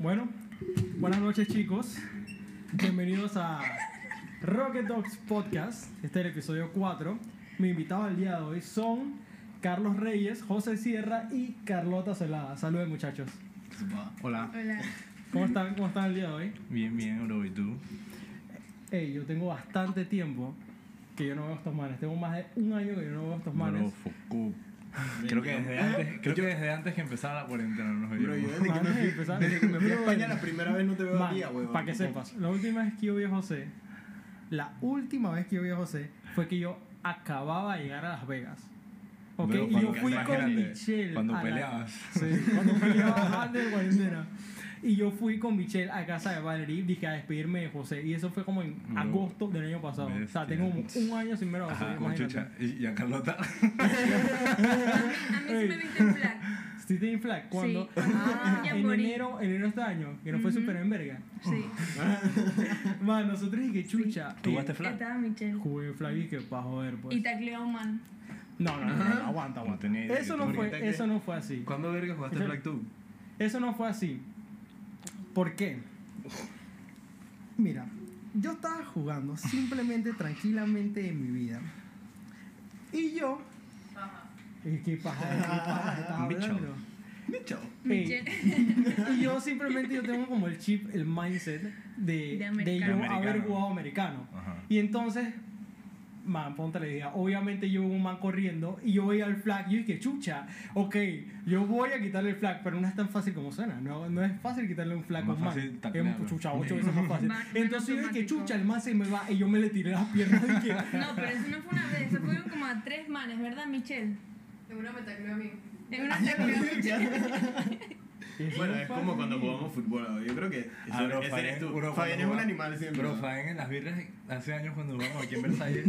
Bueno, buenas noches chicos. Bienvenidos a Rocket Dogs Podcast. Este es el episodio 4. Mi invitado al día de hoy son Carlos Reyes, José Sierra y Carlota Celada. Saludos muchachos. Hola. Hola. ¿Cómo están? ¿Cómo están el día de hoy? Bien, bien, bro. ¿Y tú? Hey, yo tengo bastante tiempo que yo no veo estos manes. Tengo más de un año que yo no veo estos manes. Bro. Creo que desde antes, creo que desde antes que empezara la cuarentena no nos Bro, yo veíamos. desde que, me fui, empezaron- desde que me fui a España la primera vez no te veo al día, huevón. Para que sepas, la última vez que yo vi a José, la última vez que yo vi a José fue que yo acababa de llegar a Las Vegas. ¿Ok? Bro, y yo cuando- fui con imagínate, Michelle. Cuando a la- peleabas. Sí, cuando peleaba antes de cuarentena. Y yo fui con Michelle a casa de Valerie, dije a despedirme de José. Y eso fue como en Bro, agosto del año pasado. O sea, bestia. tengo un año sin ver a José. Ajá, con chucha. Y, a Carlota. A mí sí me viste en flag. City in Flag, cuando Sí. Ah, en enero, en enero de este año, que no fue Ujú. súper en verga. Sí. Man, nosotros y que chucha. ¿Tú eh, jugaste flag? Estaba Michelle. Jugué flag y que pa' joder, pues. Y tacleó man. No, no, no, no, aguanta, No aguanta. tenía idea Eso no fue, eso no fue así. ¿Cuándo verga jugaste Eso- Black tú? Eso no fue así. ¿Por qué? Mira, yo estaba jugando simplemente, tranquilamente en mi vida. Y yo. ¿Y qué paja? ¿De qué paja estaba hablando? Michelle. y yo simplemente yo tengo como el chip, el mindset de, De yo haber americano. jugado americano. Ajá. Y entonces, man, ponte la idea. Obviamente yo veo un man corriendo y yo veía el flag y yo dije, chucha, ok, yo voy a quitarle el flag, pero no es tan fácil como suena. No, no es fácil quitarle un flag a un man. fácil Es taclearlo. un chucha, ocho veces más fácil. Más- Entonces yo dije, chucha, el man se me va y yo me le tiré las piernas y dije, No, pero eso no fue una vez. Eso fueron como a tres manes, ¿verdad, Michelle? En una me tacleó a mí. En una tacleó a Michelle. Eso Bueno, no es como cuando jugamos fútbol. ¿no? Yo creo que ese, Ah, bro, ese Fabián- eres tú. bro, Fabián es cuando un animal siempre. Bro, ¿no? Fabián en las birrias hace años cuando jugamos aquí en Versalles.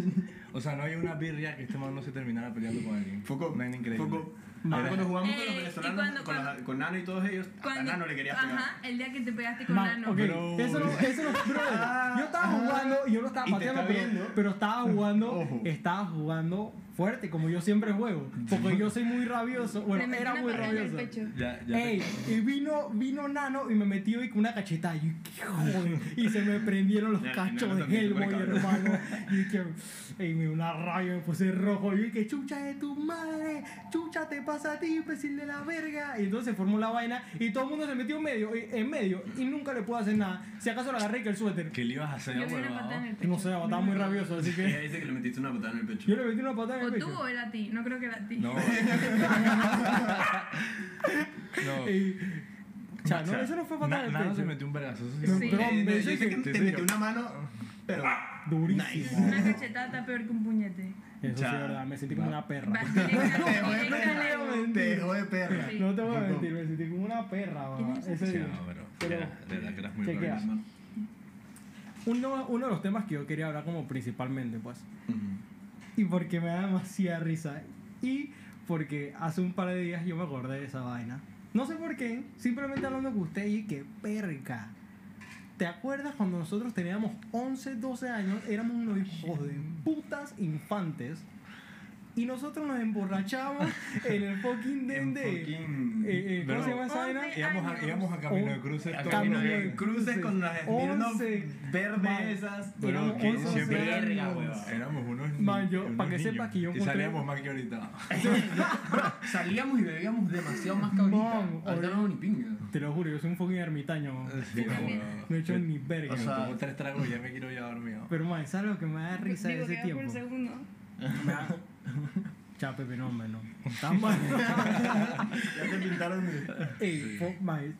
o sea, no hay una birria que este man no se terminara peleando con alguien. Foco. Una vaina increíble. Foco. Ah, cuando jugamos con Eh, los y venezolanos, cuando- con, cuando- los- con Nano y todos ellos, hasta Nano le querías pegar. Ajá, el día que te pegaste con Man, Nano. ok, Bro. Eso no, eso no, Ah, yo estaba ah, jugando y yo lo estaba pateando, pero, pero estaba jugando, estaba jugando fuerte, como yo siempre juego, porque yo soy muy rabioso, bueno, era muy rabioso. Ya, ya. Ey, y vino, vino Nano y me metió y con una cachetada. Y, yo, ¿qué joder? y se me prendieron los Ya, cachos Nano de Hellboy, hermano. Y que, ey, me una rabia, me puse rojo. Y que chucha de tu madre, chucha te pasa a ti, imbécil de la verga. Y entonces se formó la vaina y todo el mundo se metió en medio, y- en medio y nunca le puedo hacer nada. Si acaso le agarré que el suéter. ¿Qué le ibas a hacer, Yo una huevado? patada en el pecho. No sé, estaba muy rabioso, así Ella que dice que le metiste una patada en el pecho. yo le metí una patada O el tú o era a ti. No creo que era a ti. No. no. Y, cha, no, O sea, eso no fue patada na- pecho. se metió un vergazo. Eso sí. No, Sí. pero, no, me yo sé que te sí, metió yo- una mano, pero Durísimo. Una cachetada está peor que un puñete. Eso sí, Cha. es verdad, me sentí como una perra. Te dejó de perra. Te dejó de perra. Sí. No te voy a mentir, me sentí como una perra, va. ¿Quién es Ese Sí, día. no, pero. De verdad que eras muy. Uno, uno de los temas que yo quería hablar como principalmente, pues. Y porque me da demasiada risa. Y porque hace un par de días yo me acordé de esa vaina. No sé por qué, simplemente hablando con usted y que perca. ¿Te acuerdas cuando nosotros teníamos 11, 12 años? Éramos unos hijos de putas infantes. Y nosotros nos emborrachábamos en el fucking den En de. fucking- eh, eh, ¿Cómo Pero- se llama esa vaina? Íbamos a, íbamos a camino de cruces. A todo camino bien. de cruces con las Smirnoff 11 verdes esas. Pero éramos que 11, 12 siempre verga, años. huevón. Éramos unos Man, yo- unos pa' que sepa que yo Y encontré- salíamos más que ahorita. Salíamos y bebíamos demasiado más que ahorita. Man, Ahorita ahorita- no hago ni pinga. Te lo juro, yo soy un fucking ermitaño. No he hecho ni verga. O sea, Tomo tres tragos y ya me quiero ya dormido. Pero man, ¿sabes lo que me da risa de ese que va por tiempo? segundo. Cha, Pepe, no, hombre, no. Tan mal. Ya te pintaron de. Ey,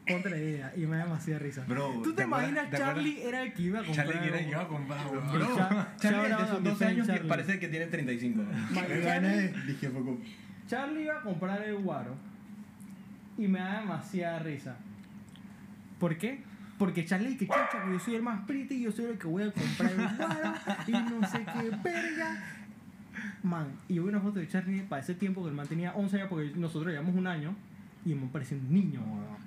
ponte la idea y me da demasiada risa. Bro, ¿Tú te, ¿te acuerdas- imaginas te? Charlie era el que iba a comprar? Charlie quiere que iba a comprar. Bro, Cha- Charlie de sus mi 12 friend años que Charlie. parece que tiene 35. Man, Me Charlie- dije. Charlie iba a comprar el guaro y me da demasiada risa. ¿Por qué? Porque Charlie que chucha, que yo soy el más pretty y yo soy el que voy a comprar el guaro y no sé qué verga. Man, y yo vi una foto de Charlie para ese tiempo que el man tenía 11 años porque nosotros llevamos un año. Y me parecía un niño.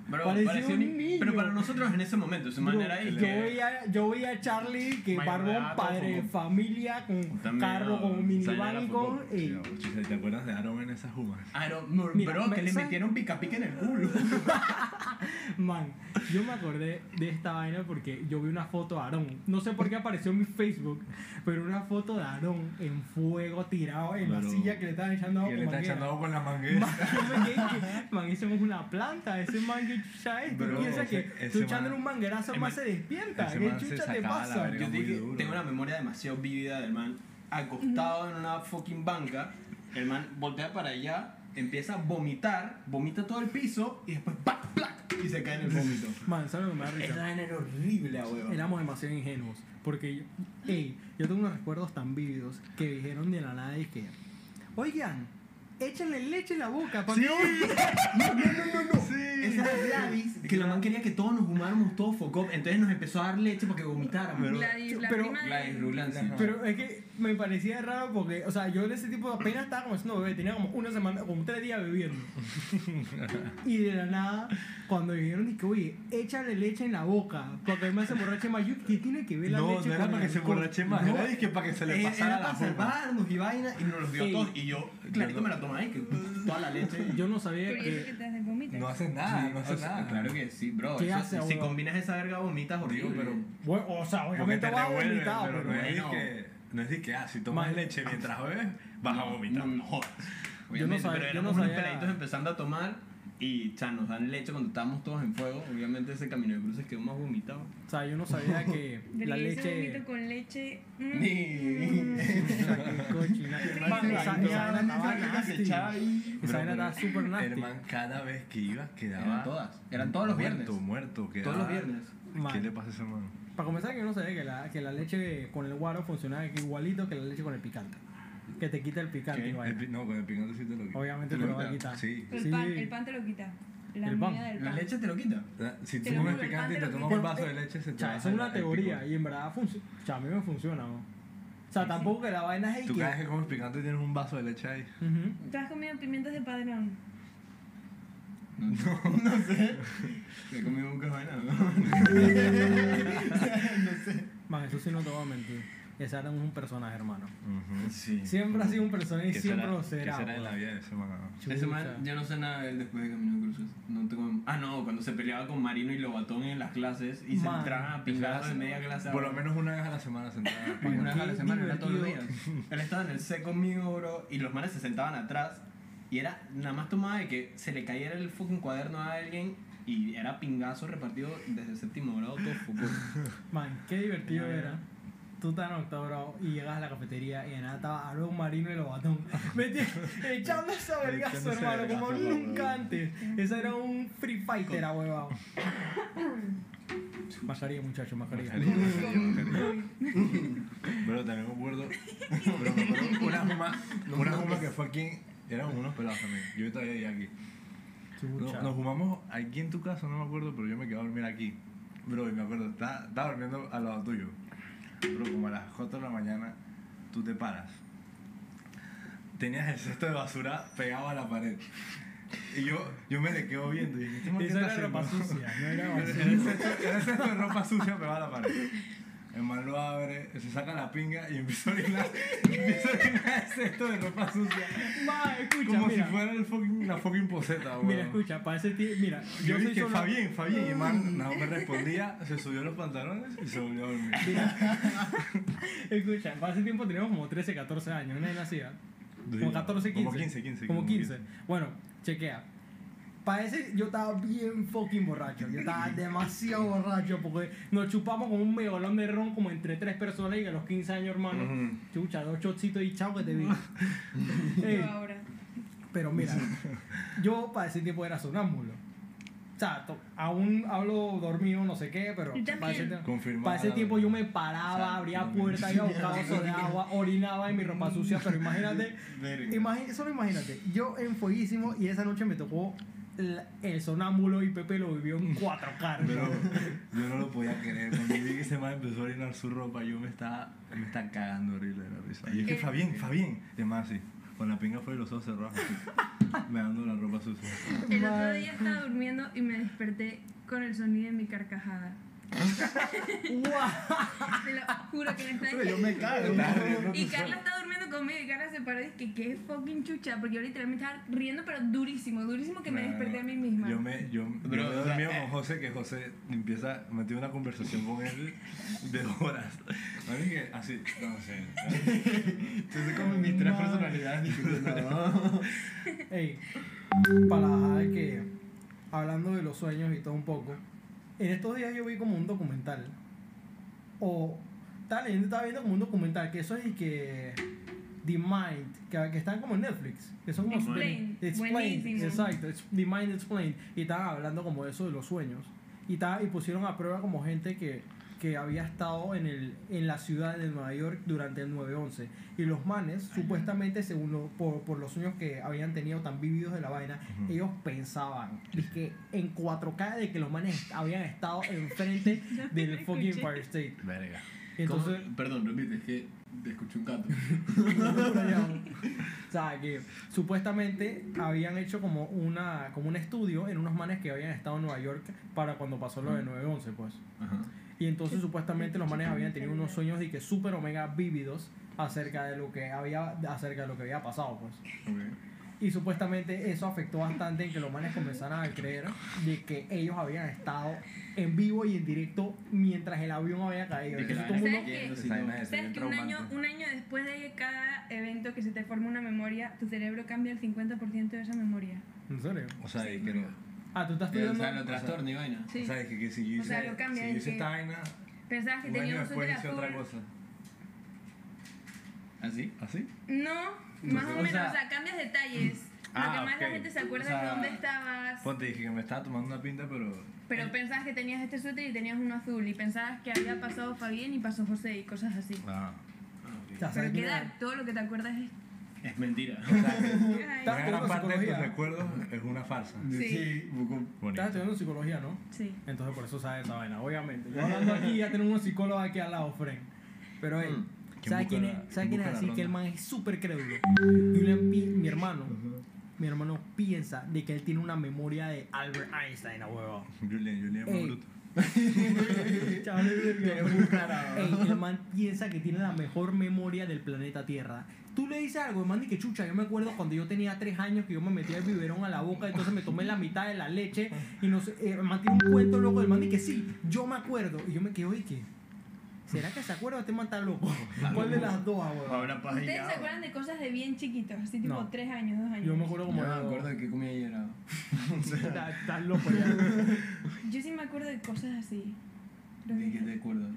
Bro, parecía parecía un un- niño. Pero para nosotros en ese momento, su Bro, manera yo, que- veía, yo veía a Charlie, que barbón, padre de familia, con También, carro, con minivan y con... ey, ¿Te acuerdas de Aaron en esas jugas? Ah, no, no, Mira, bro, que le metieron pica pica en el culo. Man, yo me acordé de esta vaina porque yo vi una foto de Aarón. No sé por qué apareció en mi Facebook, pero una foto de Aarón en fuego tirado en la silla que le estaban echando agua Que con le está echando agua con la manguera. Man, yo me quedé que, man, es una planta, ese man que chucha es. Tú piensas que tú echándole man- un manguerazo el más man- se despierta. ¿Qué chucha te pasa? Yo te muy dije, duro. tengo una memoria demasiado vívida del man acostado en una fucking banca. El man voltea para allá, empieza a vomitar, vomita todo el piso y después ¡pac! ¡plac! y se cae en el vómito. Man, ¿sabes lo que me da risa? Esa era horrible, huevo. Éramos demasiado ingenuos. Porque, yo, ey, yo tengo unos recuerdos tan vívidos que dijeron de la nada y que, oigan, échenle leche en la boca. para que no-". No, no, no, no, no. Esa era Gladys, que la man quería que todos nos fumáramos todos focop, entonces nos empezó a dar leche para que vomitáramos. Pero- Gladys, la pero- prima de- Gladys sí. Pero es que me parecía raro porque, o sea, yo en ese tipo apenas estaba como siendo bebé, tenía como una semana, como tres días bebiendo. y de la nada, cuando dijeron, dije, oye, échale leche en la boca, porque además se emborrache más. Yo, ¿qué tiene que ver la No, leche no era con para el que se alcohol? emborrache más, No, era dizque para que se le Eh, pasara era la para salvarnos y vaina y nos los dio Ey. todos. Y yo, clarito me la tomé ahí, que toda la leche. Yo no sabía Pero que que... te hace vomitar. No haces nada, no O haces sea, nada. Claro que sí, bro. ¿Qué Eso- hace, si combinas esa verga vomitas horrible. Pero- Bueno, o sea, obviamente te va revuelve, vomitado, pero pero... no es que, no es de que, ah, si tomas Man. leche mientras bebes, vas a vomitar. No, no jodas. Yo no Obviamente, sabía- pero yo éramos no unos sabía- peladitos empezando a tomar y cha, nos dan leche cuando estábamos todos en fuego. Obviamente ese camino de cruces quedó más vomitado. O sea, yo no sabía que la leche... con leche. mm, Ni- Cochina. Esa- vaina estaba súper nasty. Herman, cada vez que iba quedaba. Eran todas. Eran todos los muerto, viernes. muerto. Quedaba, Todos los viernes. ¿Qué le pasa a ese man? Para comenzar, que yo no sabía que la, que la leche con el guaro funcionaba igualito que la leche con el picante. Que te quita el picante. El no, con el picante sí te lo quito. Obviamente ¿Te te lo lo va a quita? quitar. Sí. El, Sí. pan, el pan te lo quita. La El pan. del La pan. leche te lo quita. Si Te tú comes picante y te tomas quita. un vaso de leche, se te va es una teoría y en verdad funciona. O sea, a mí me funciona, ¿no? O sea, tampoco que la vaina es Tú que... cada vez que comes picante tienes un vaso de leche ahí. ¿Tú has comido pimientos de padrón? No, no sé. Me he comido un vaina, ¿no? Man, eso sí no te voy a mentir. Ese era un personaje, hermano. Sí. Siempre ha sido un personaje y ¿Qué siempre será, lo ¿Qué será. será en la weón. vida de ese man? Ese man, yo no sé nada de él después de Camino de Cruces. No tengo... Ah, no, cuando se peleaba con Marino y Lobatón en las clases y se Man. entraban a pingazos en media clase. Por lo menos una vez a la semana sentada. Una vez a la semana, era todos los días. Él estaba en el C conmigo, bro, y los manes se sentaban atrás. Y era nada más tomada de que se le cayera el fucking cuaderno a alguien y era pingazo repartido desde el séptimo grado todo fútbol. Man, qué divertido era. Tú estás en octavo grado y llegas a la cafetería y de nada estaba Aaron Marino y Lobatón. Metí- Echando esa vergazo, hermano, como nunca antes. Ese era un free fighter, a huevado. Mascarilla, muchacho, mascarilla. Pero también me acuerdo, pero me acuerdo una juma, una juma que fue aquí, eran unos pelados también, yo todavía vivía aquí. No, nos fumamos aquí en tu casa, no me acuerdo, pero yo me quedé a dormir aquí. Bro, y me acuerdo, estaba, estaba durmiendo al lado tuyo. Bro, como a las 4 de la mañana, tú te paras. Tenías el cesto de basura pegado a la pared. Y yo, yo me le quedo viendo y dije, "¿Este man qué está era ropa haciendo?" sucia, no era Era el cesto- era el cesto de ropa sucia pegado a la pared. El man lo abre, se saca la pinga y empieza a orinar, empieza a orinar el cesto de ropa sucia. Ma, escucha, Como mira. si fuera el fucking, la fucking poseta, weón. Mira, escucha, para ese tío, mira, Yo yo soy dije, solo... Fabián, Fabián, y el man no me respondía, se subió los pantalones y se volvió a dormir. Escucha, para ese tiempo teníamos como 13, 14 años, nadie nacía. Como 14, 15. Como 15, 15. Como 15. Bueno, chequea. Para ese yo estaba bien fucking borracho. Yo estaba demasiado borracho porque nos chupamos como un megolón de ron como entre tres personas y a los 15 años, hermano. Ujú. Chucha, dos chocitos y chao que te vi. Ey, Yo ahora. pero mira, yo para ese tiempo era sonámbulo. O sea, aún hablo dormido, no sé qué, pero para ese, tiempo- Confirmado. para ese tiempo yo me paraba, abría puertas, iba a buscar vaso de agua, orinaba en mi ropa sucia, pero imagínate, imagi- solo imagínate, yo en fueguísimo y esa noche me tocó el sonámbulo y Pepe lo vivió en 4K. Pero hermano. yo no lo podía creer. Cuando vi que ese man empezó a orinar su ropa, yo me estaba, me estaba cagando horrible de la risa. Y es que. Fabián, Fabián. El man así. Con la pinga fue y los ojos cerrados. así, Me dando la ropa sucia. El otro día estaba durmiendo y me desperté con el sonido de mi carcajada. ¡Guau! Te lo juro que me está Pero yo me cago. Y Carla está durmiendo conmigo y Carla se paró y dice que qué fucking chucha, porque yo literalmente estaba riendo, pero durísimo, durísimo que me No, no, desperté a no. mí misma. Yo me, yo, Bro, yo me o sea, dormido eh. con José, que José empieza, me tiene una conversación con él de horas. Que así, no sé. Entonces como mis tres personalidades discutiendo. Ey, para dejar que, hablando de los sueños y todo un poco, en estos días yo vi como un documental. O estaba leyendo, estaba viendo como un documental, que eso es y que The Mind, que, que están como en Netflix, que son como Explained, Explained, buenísimo. exacto, it's The Mind Explained, y estaban hablando como eso de los sueños. Y, estaba- y pusieron a prueba como gente que, que había estado en, el, en la ciudad de Nueva York durante el 9-11. Y los manes, supuestamente, según lo- por, por los sueños que habían tenido tan vividos de la vaina, Ujú. ellos pensaban y que en 4K de que los manes habían estado enfrente del fucking Escuché. Empire State. Verga. Entonces, ¿Cómo? Perdón, repite, es que escuché un gato. o sea, que supuestamente habían hecho como una como un estudio en unos manes que habían estado en Nueva York para cuando pasó lo de 9-11, pues. Ajá. Y entonces supuestamente los manes habían tenido unos sueños de que súper omega vívidos acerca de lo que había acerca de lo que había pasado, pues. Ok. Y supuestamente eso afectó bastante en que los manes comenzaran a creer de que ellos habían estado en vivo y en directo mientras el avión había caído. De que Entonces la todo el ¿Sabes mundo- qué? Esa vaina es ¿Sabes bien que un año, un año después de cada evento que se te forma una memoria, tu cerebro cambia el 50% de esa memoria? ¿En serio? O sea, y que no. Ah, tú estás O estudiando. sea, lo trastorno y vaina. Sí. O sea, que, que si yo O sea, hice, lo cambia, si yo hice esta vaina, Pensabas que tenías un hice otra cosa. ¿Así? ¿Así? No, más o O menos, o sea, cambias detalles. Lo Ah, que más la gente se acuerda O sea, es dónde estabas. Ponte, dije que me estaba tomando una pinta, pero. Pero pensabas que tenías este suéter y tenías uno azul. Y pensabas que había pasado Fabián y pasó José y cosas así. Ah. O sea, Pero ¿sabes quién queda, todo lo que te acuerdas es. Es mentira. O sea, Estás gran parte de tus recuerdos es una farsa. Sí. un poco. Estás estudiando psicología, ¿no? Sí. Entonces por eso sabes esa vaina, obviamente. Yo hablando aquí ya tenemos unos psicólogos aquí al lado, Fren. Pero él, Mm. ¿Quién ¿sabes quién es? quién ¿Sabes quién es así? Que el man es súper crédulo. Julian pi- mi hermano, mi hermano piensa de que él tiene una memoria de Albert Einstein, a huevo. Julian, Julian es Ey. Ey, el man piensa que tiene la mejor memoria del planeta Tierra. Tú le dices algo, el man dice que chucha, yo me acuerdo cuando yo tenía tres años que yo me metía el biberón a la boca, entonces me tomé la mitad de la leche y no sé, eh, el man tiene un cuento loco del man que sí, yo me acuerdo. Y yo me quedo, ¿y qué? ¿Será que se acuerda o este man está loco? ¿Cuál de las dos, abuelo? Ahora ¿Ustedes se acuerdan de cosas de bien chiquitos? Así tipo No. tres años, dos años. Yo me acuerdo como Yo me acuerdo de qué comí ayer. Está- Estás loco ya. Yo sí me acuerdo de cosas así. Creo ¿De qué te acuerdas?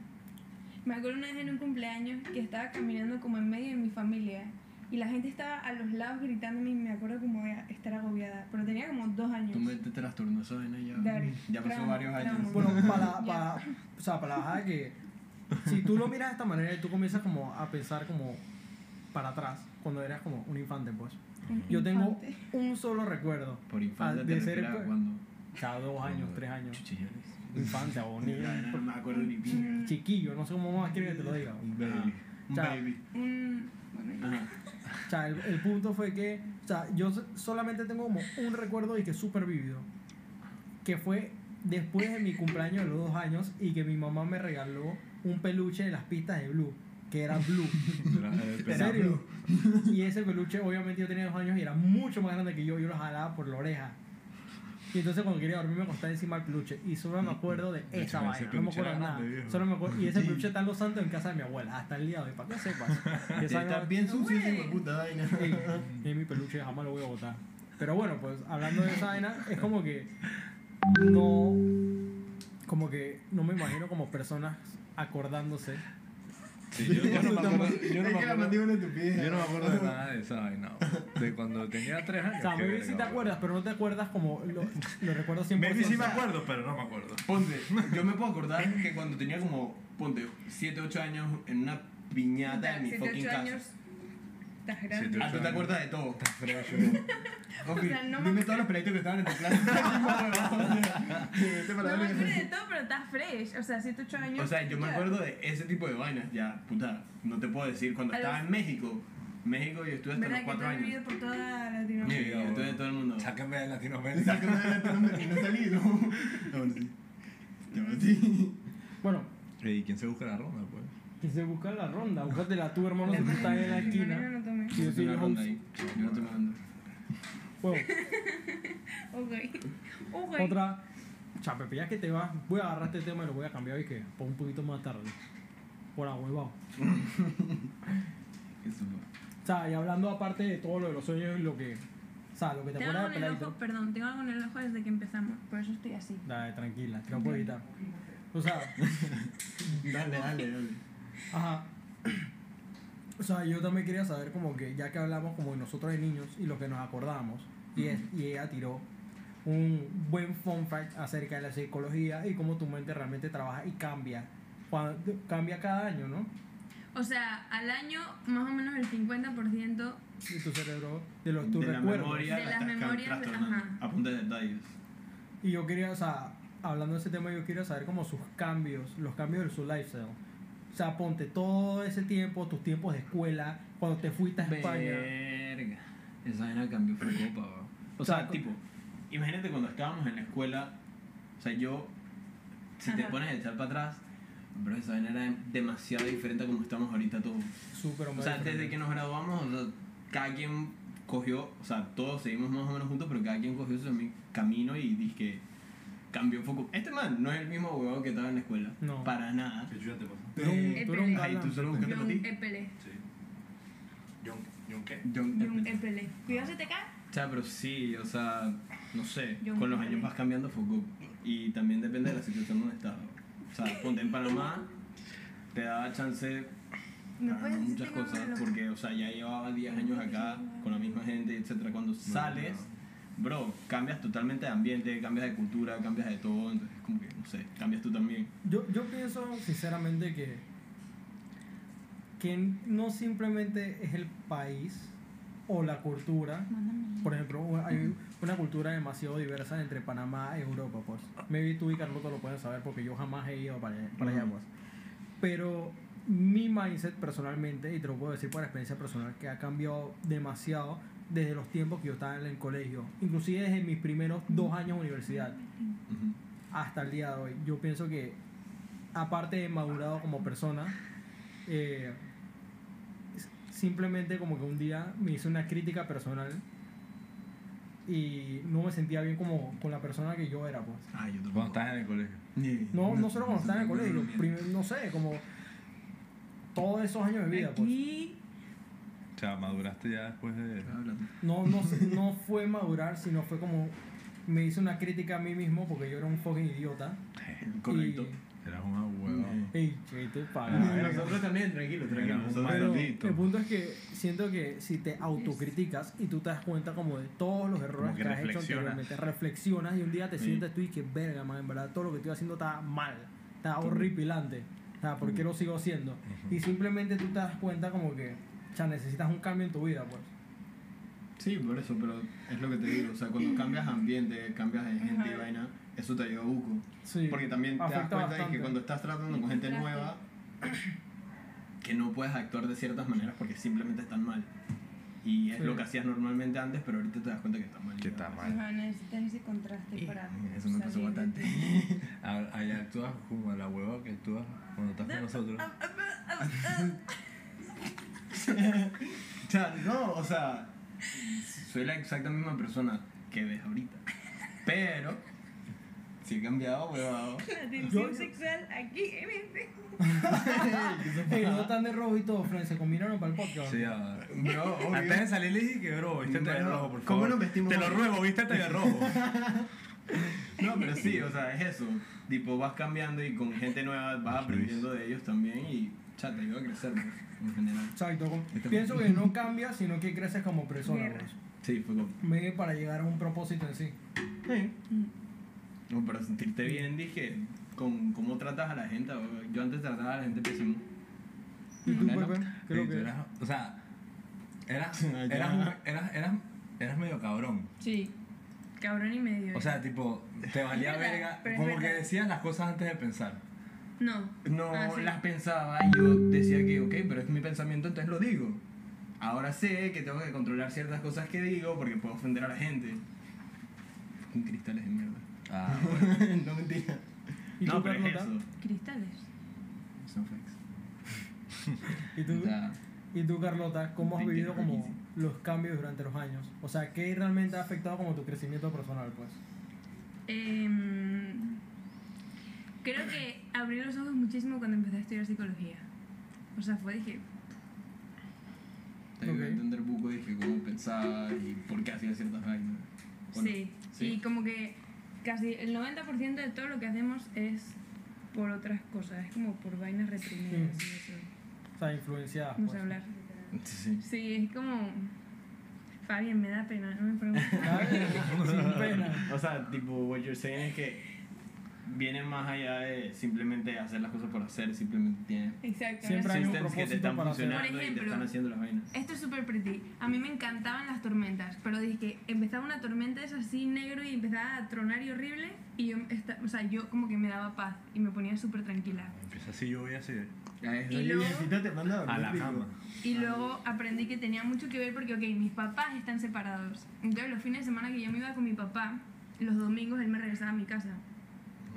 Me acuerdo una vez en un cumpleaños que estaba caminando como en medio de mi familia y la gente estaba a los lados gritándome y me acuerdo como de estar agobiada. Pero tenía como dos años. Tú me te trastornó esa vaina ya. Ya pasó varios años. Bueno, para, para, o sea, para la bajada que si tú lo miras de esta manera y tú comienzas como a pensar como para atrás, cuando eras como un infante, pues. Un Yo tengo infante. un solo recuerdo. Por infante Ah, te de ser a cuando. Cada dos años, tres años. Chuchillones. Infante o niño. No me acuerdo ni bien. Chiquillo, no sé cómo más quieren que te lo diga. Un baby. Un baby. un- bueno, Ajá. O sea, el, el punto fue que, o sea, yo so- solamente tengo como un recuerdo y que es súper vívido. Que fue después de mi cumpleaños de los dos años y que mi mamá me regaló un peluche de las pistas de Blue, que era Blue. Era, ¿En pero- serio? Y ese peluche, obviamente, yo tenía dos años y era mucho más grande que yo. Yo lo jalaba por la oreja. Y entonces, cuando quería dormir, me acostaba encima del peluche. Y solo me acuerdo de De esa hecho, vaina. No me acuerdo era de nada. viejo. Solo me acuerdo. Y ese peluche está en Los Santos en casa de mi abuela. Hasta el día de hoy, para que sepas. Y esa Está bien sucio ese puta vaina. Ey, es mi peluche, jamás lo voy a botar. Pero bueno, pues hablando de esa vaina, es como que no. Como que no me imagino como personas acordándose. Sí, yo, yo no me acuerdo, yo no Es me que la acuerdo, mandíbula estupidez. yo no me acuerdo de nada de esa vaina. De cuando tenía tres años. O sea, maybe sí te acuerdas, pero no te acuerdas como lo, lo recuerdo 100%. Maybe sí me acuerdo, pero no me acuerdo. Ponte, yo me puedo acordar que cuando tenía como, ponte, 7, 8 años en una piñata en mi fucking casa. años. Estás grande. Ah, tú te acuerdas de todo. Sea, no me dime todos los pelitos que estaban en tu clase. Vete No me acuerdo de todo, pero estás fresh. O sea, 7, 8 años. O sea, yo me acuerdo de ese tipo de vainas, ya, puta, no te puedo decir, cuando estaba los- en México, México y estuve hasta los ¿Verdad que tú cuatro has años. vivido por toda Sí, Latinoamérica? estuve de todo el mundo. Sáquenme de Latinoamérica. Sácame de Latinoamérica y no he salido. Ahora sí. Ahora sí. Bueno, ¿Y quién se busca la ronda, pues? Que se busca la ronda. Búscatela tú, hermano, si tú estás en la esquina. no tomé. Sí, yo soy el ronda ahí. Yo no estoy mandando. Bueno, Ok. Ok. otra. Chape, ya que te vas, voy a agarrar este tema y lo voy a cambiar y que para un poquito más tarde. Por ahuevado. Eso fue. O sea, y hablando aparte de todo lo de los sueños y lo que. O sea, lo que te Tengo acuerdas algo de en el ojo, peladito. perdón, tengo algo en el ojo desde que empezamos, por eso estoy así. Dale, tranquila, que no puedo evitar. O sea, Dale, dale, dale. Ajá. O sea, yo también quería saber como que ya que hablamos como de nosotros de niños y lo que nos acordamos, y, es- y ella tiró un buen fun fact acerca de la psicología y cómo tu mente realmente trabaja y cambia. Cuando, cambia cada año, ¿no? O sea, al año más o menos el 50% De tu cerebro, de los tus de la recuerdos. memoria, De la las memorias, ajá. Apunta detalles. Y yo quería, o sea, hablando de ese tema, yo quería saber como sus cambios, los cambios de su lifestyle. O sea, ponte todo ese tiempo, tus tiempos de escuela, cuando te fuiste a España. Verga. Esa vaina cambió fue copa, bro. O O sea, tipo, imagínate cuando estábamos en la escuela, o sea, yo, si te Ajá. pones a echar para atrás, bro, esa vaina era demasiado diferente a como estamos ahorita todos. Súper O sea, desde que nos graduamos, o sea, cada quien cogió, o sea, todos seguimos más o menos juntos, pero cada quien cogió su mi- camino y dije cambió un poco. Este man no es el mismo huevón que estaba en la escuela. No. Para nada. ¿Qué te pasa? Tú eres un, tú eres un Epele. Ay, galán. tú solo buscaste para John ti. Epele. Sí. ¿John, ¿John qué? John- John Epele. Cuidado si te cae. O sea, pero sí, o sea, no sé, John con los Epele. años vas cambiando foco y también depende de la situación donde estás. O sea, ponte en Panamá, te daba chance ¿Me para muchas cosas porque, o sea, ya llevaba 10 años acá con la misma gente, etcétera. Cuando sales, bro, cambias totalmente de ambiente, cambias de cultura, cambias de todo, entonces como que, no sé, cambias tú también. Yo, yo pienso sinceramente que, que no simplemente es el país o la cultura. Mándame. Por ejemplo, hay una cultura demasiado diversa entre Panamá y Europa, pues. Maybe tú y Carlota lo pueden saber porque yo jamás he ido para, para allá, pues. Pero mi mindset personalmente, y te lo puedo decir por experiencia personal, que ha cambiado demasiado desde los tiempos que yo estaba en el colegio. Inclusive desde mis primeros dos años de universidad hasta el día de hoy. Yo pienso que, aparte de madurado como persona, eh, simplemente como que un día me hice una crítica personal y no me sentía bien como con la persona que yo era, pues. Ay, yo Cuando estás en el colegio. No, no solo cuando estaba en el colegio, prim- no sé, como todos esos años de vida, pues. O sea, maduraste ya después de... No, no, no fue madurar, sino fue como me hice una crítica a mí mismo porque yo era un fucking idiota. Correcto. Eras un abuelo. Ey, ¿qué te pasa? Nosotros también, tranquilo, tranquilo. Pero el punto es que siento que si te autocriticas y tú te das cuenta como de todos los errores que, que has hecho anteriormente, reflexionas y un día te Sí. sientes tú y que verga, man, en verdad todo lo que estoy haciendo está mal, está horripilante. O sea, ¿por qué lo sigo haciendo? Ujú. Y simplemente tú te das cuenta como que, sea, necesitas un cambio en tu vida, pues. Sí, por eso, pero es lo que te digo. O sea, cuando cambias ambiente, cambias de gente y vaina, eso te ayuda a buco. Sí. Porque también te das cuenta de que cuando estás tratando con gente nueva, que no puedes actuar de ciertas maneras porque simplemente están mal. Y es Sí. lo que hacías normalmente antes, pero ahorita te das cuenta que está mal. Que está mal. Ajá, necesitas ese contraste Sí, para. eso me pasó bastante. ti. A- Allá actúas como la hueva que actúas cuando estás con nosotros. O sea, no, o sea, soy la exacta misma persona que ves ahorita. Pero, si he cambiado, huevado. La tensión sexual aquí en este. Ey, no están de rojo y todo, Fran, se combinaron para el podcast. Sí, a- Bro, obvio. Antes de salir le dije que, bro, vístete de Bueno, rojo, por ¿cómo favor. nos vestimos Te lo hoy? ruego, vístete de rojo. No, pero sí, o sea, es eso. Tipo, vas cambiando y con gente nueva vas aprendiendo de ellos también y, cha, te ayuda a crecer, pues, en general. Exacto. como- Pienso que no cambias, sino que creces como persona, pues. Sí, fue como... Medio para llegar a un propósito en sí. No, para sentirte bien, dije, con cómo tratas a la gente. o- Yo antes trataba a la gente pésimo. ¿Y tú, Bueno, Pepe? ¿Qué es lo Sí, que eras- o sea, eras, eras, un- eras, eras, eras medio cabrón. Sí. Cabrón y medio. O sea, tipo, te valía verga. Como que decías las cosas antes de pensar. No. No Ah, sí. las pensaba y yo decía que, ok, pero es mi pensamiento, entonces lo digo. ahora sé que tengo que controlar ciertas cosas que digo porque puedo ofender a la gente. Fucking cristales de mierda. Ah, no mentira. ¿Y no, tú, pero es Carlota? eso. Cristales. Snowflakes. ¿Y tú, y tú, Carlota, cómo has vivido como los cambios durante los años? O sea, ¿qué realmente ha afectado como tu crecimiento personal, pues? Em, creo que abrí los ojos muchísimo cuando empecé a estudiar psicología. O sea, fue, dije, te ayudó a entender un poco dije cómo pensaba y por qué hacía ciertas vainas. Bueno, sí. sí. Y como que casi el 90% de todo lo que hacemos es por otras cosas, es como por vainas reprimidas y eso. O sea, influenciadas. No pues. sé hablar. Sí. Sí, es como... Fabián, me da pena, no me preguntes. Sin pena. O sea, tipo, what you're saying es que viene más allá de simplemente hacer las cosas por hacer, simplemente tiene Exacto. Siempre hay un que te propósito están para hacer. funcionando Por y te ejemplo, están haciendo las vainas. Esto es súper pretty. A mí me encantaban las tormentas, pero dije que empezaba una tormenta es así negro y empezaba a tronar y horrible y yo, esta- o sea, yo como que me daba paz y me ponía súper tranquila. empieza así, yo voy así. Y luego- te manda A la cama. Y luego aprendí que tenía mucho que ver porque, ok, mis papás están separados. Entonces los fines de semana que yo me iba con mi papá, los domingos él me regresaba a mi casa.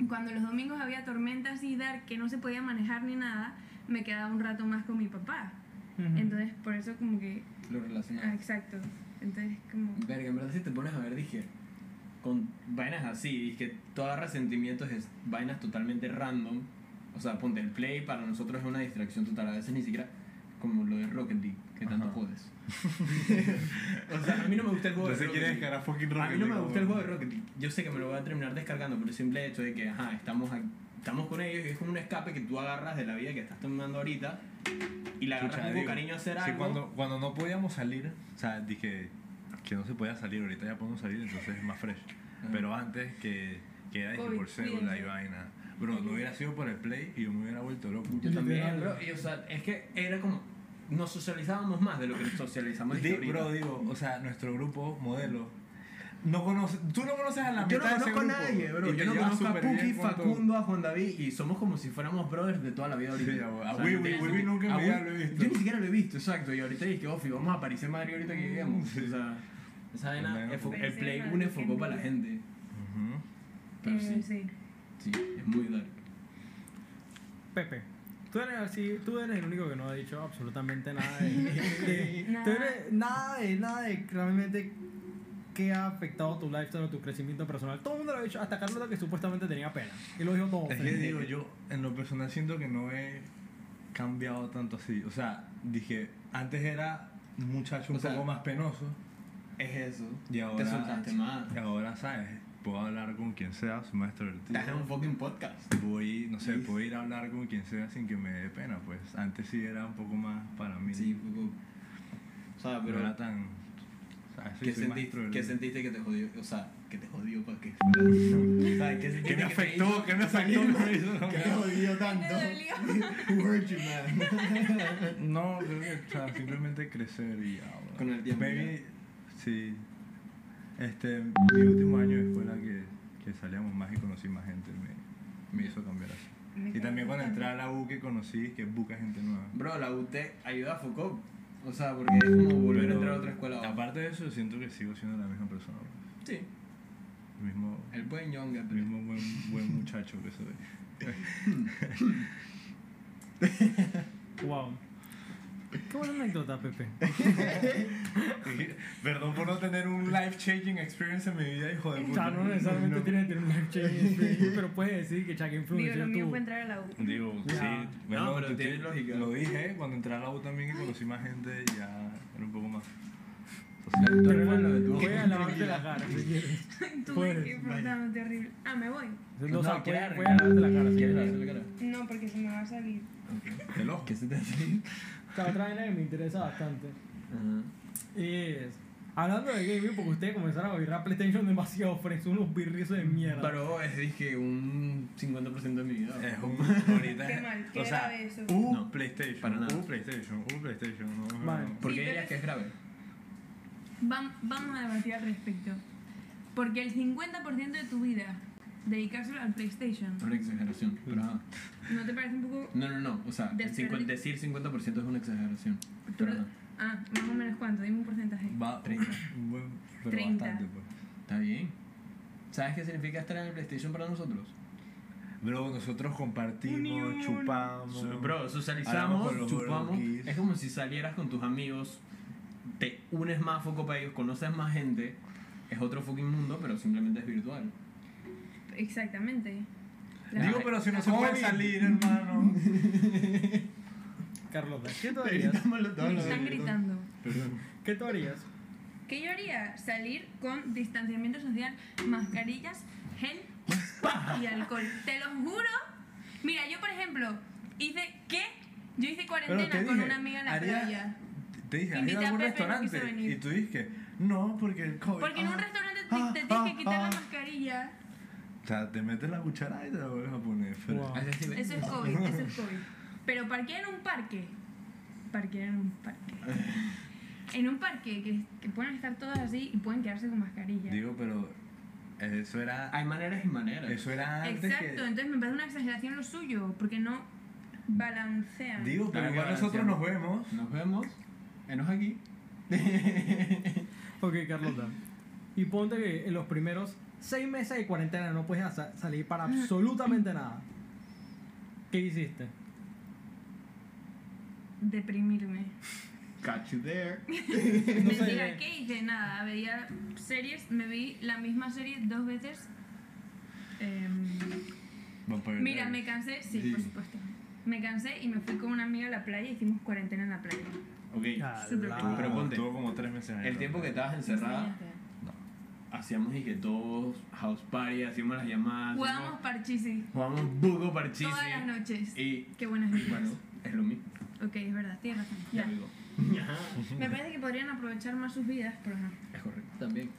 Cuando los domingos había tormentas y dar que no se podía manejar ni nada, me quedaba un rato más con mi papá. Ujú. Entonces por eso como que... Lo Ah, relacionado. exacto. Entonces como... Verga, en verdad si te pones a ver, dije, con vainas así, dije, tú agarras sentimientos de vainas totalmente random. O sea, ponte el play para nosotros es una distracción total, a veces ni siquiera como lo de Rocket League, que tanto Ajá. jodes. o sea, a mí no me gusta el juego de Entonces Rocket League. descargar fucking A mí no me gusta el juego de Rocket League. Yo sé que me lo voy a terminar descargando por el simple hecho de que, ajá, estamos, estamos con ellos y es como un escape que tú agarras de la vida que estás tomando ahorita y la agarras con cariño a hacer sí, algo. cuando, cuando no podíamos salir, o sea, dije que no se podía salir, ahorita ya podemos salir, entonces es más fresh. Ajá. Pero antes que, que era por cédula y vaina. Bro, no hubiera sido por el play y yo me hubiera vuelto loco. Yo también, bro. Y, o sea, es que era como. Nos socializábamos más de lo que socializamos Di- bro, digo, o sea, nuestro grupo modelo. No conoce, tú no conoces a la yo no mitad de ese conozco a grupo, nadie, bro. Yo no conozco a Puki. Facundo, a Juan David y somos como si fuéramos brothers de toda la vida ahorita. Sí, a- O sea, no Wiwi nunca lo he visto. Yo ni siquiera lo he visto, exacto. Y ahorita dije, Ofi, vamos a París en Madrid ahorita que lleguemos. Sí. O sea, esa vaina, el Play Madrid, enfocó para la gente. Ujú. Pero Eh, sí, sí. sí, es muy dark. Pepe, tú eres, así, tú eres el único que no ha dicho absolutamente nada de, de- Nada. tú eres- nada de nada de realmente qué ha afectado tu lifestyle o tu crecimiento personal. Todo el mundo lo ha dicho, hasta Carlota que supuestamente tenía pena. Y lo dijo todo. Es que digo, yo en lo personal siento que no he cambiado tanto así. O sea, dije, antes era un muchacho un O sea, poco más penoso Es eso. y Te ahora, soltaste más. y ahora, ¿sabes? Puedo hablar con quien sea, soy más Estás en extrovertido. un fucking podcast. Voy, no sé, Sí. puedo ir a hablar con quien sea sin que me dé pena, pues. Antes sí era un poco más para mí. Sí, un poco. O sea, no pero. era tan... ¿sabes? Sí, ¿Qué, sentiste, extrovertido. ¿Qué sentiste que te jodió? O sea, que te jodió para qué. O sea, ¿qué sentiste ¿Qué me afectó? ¿Qué me afectó? ¿Qué me hizo? ¿Qué te jodió tanto? Who hurt you, man? No, creo que o sea, simplemente crecer y ya. Con el tiempo, Maybe, sí. Este, mi último año de escuela que, que salíamos más y conocí más gente me, me hizo cambiar así. Me Y también cuando entré a la U que conocí que busca gente nueva. Bro, la UT ayuda a Foucault. O sea, porque es como volver a entrar a otra escuela. Aparte de eso, siento que sigo siendo la misma persona. bro. Sí, El mismo, el buen Young el mismo buen, buen muchacho que soy. Wow. Qué buena anécdota, Pepe. Perdón por no tener un life changing experience en mi vida, hijo de O puta. sea, no necesariamente No. tienes que tener un life changing experience, pero puedes decir que Chuck Digo, influenció lo mío fue entrar a la U. Digo, sí. Bueno, No, pero tú tiene ti- lógica. Lo dije cuando entré a la U también y conocí más gente y ya era un poco más. Fan de tu voy a lavarte la cara si quieres. Tú Puedes, portándote horrible. Ah, me voy. No, o sea, ¿quieres voy a lavarte la cara si ¿Quieres quieres. lavarse la cara? No, porque se me va a salir. El ojo. ¿Qué se te hace? O sea, otra vaina que me interesa bastante Ajá. es... Hablando de gaming, porque ustedes comenzaron a vibrar PlayStation demasiado fresco, unos birrizos de mierda. Pero es, dije, un 50% de mi vida. Es un. Ahorita. Qué mal, qué o sea, grave eso. U No, PlayStation. para nada. U PlayStation. U PlayStation. No, no, Vale. no. ¿Por Sí, qué pero dirías es- que es grave? Vam- vamos a debatir al respecto. Porque el 50% de tu vida dedicárselo al PlayStation, Es una exageración. Pero ajá. ¿no te parece un poco.? No, no, no. O sea, el Desperdi- 50 decir 50% es una exageración. Tú Pero. Ah, más o menos cuánto, dime un porcentaje. Va, 30. un buen, pero 30. bastante, pues. Está bien. ¿Sabes qué significa estar en el PlayStation para nosotros? Bro, nosotros compartimos, Unión. chupamos. Bro, socializamos, chupamos. Es como si salieras con tus amigos, te unes más foco para ellos, conoces más gente. Es otro fucking mundo, pero simplemente es virtual. Exactamente. La- Digo, pero si no se puede salir, hermano. Carlos, ¿qué tú harías? Me están gritando. Perdón. ¿Qué tú harías? ¿Qué yo haría? Salir con distanciamiento social, mascarillas, gel y alcohol. Te lo juro. Mira, yo por ejemplo, hice ¿qué? Yo hice cuarentena te con dije, una amiga en la haría- playa. Te dije, ¿has Invité ido a a algún Pepe, restaurante? Y tú dijiste, no, porque el COVID. Porque en un ah, restaurante te, ah, te tienes que ah, quitar la mascarilla. O sea, te metes la cuchara y te la vuelves a poner. Wow. Eso es COVID, eso es COVID. Pero parquear en un parque. Parquear en un parque. En un parque que, que pueden estar todas así y pueden quedarse con mascarilla. Digo, pero eso era. Hay maneras y maneras. Eso era antes Exacto, que. entonces me parece una exageración lo suyo, porque no balancean. Digo, pero igual nosotros nos vemos. Nos vemos. Enos aquí. Ok, Carlota. Y ponte que en los primeros seis meses de cuarentena no puedes sa- salir para absolutamente nada. ¿Qué hiciste? Deprimirme. Catch you there. No sé. Mentira, ¿qué hice? Nada, veía series, me vi la misma serie dos veces. Vampire mira, me cansé, sí, Sí. por supuesto. Me cansé y me fui con una amiga a la playa y hicimos cuarentena en la playa. Ok. Súper Ala. Pero ponte. Tuvo como tres meses El tiempo que estabas encerrada, hacíamos y que todos house party, hacíamos las llamadas. Jugamos hacíamos- parchisi Jugábamos bugo parchís. todas las noches. Y Qué buenas vidas. bueno, es lo mismo. Ok, es verdad, tienes razón. Ya. Me parece que podrían aprovechar más sus vidas, pero no. Es correcto. También.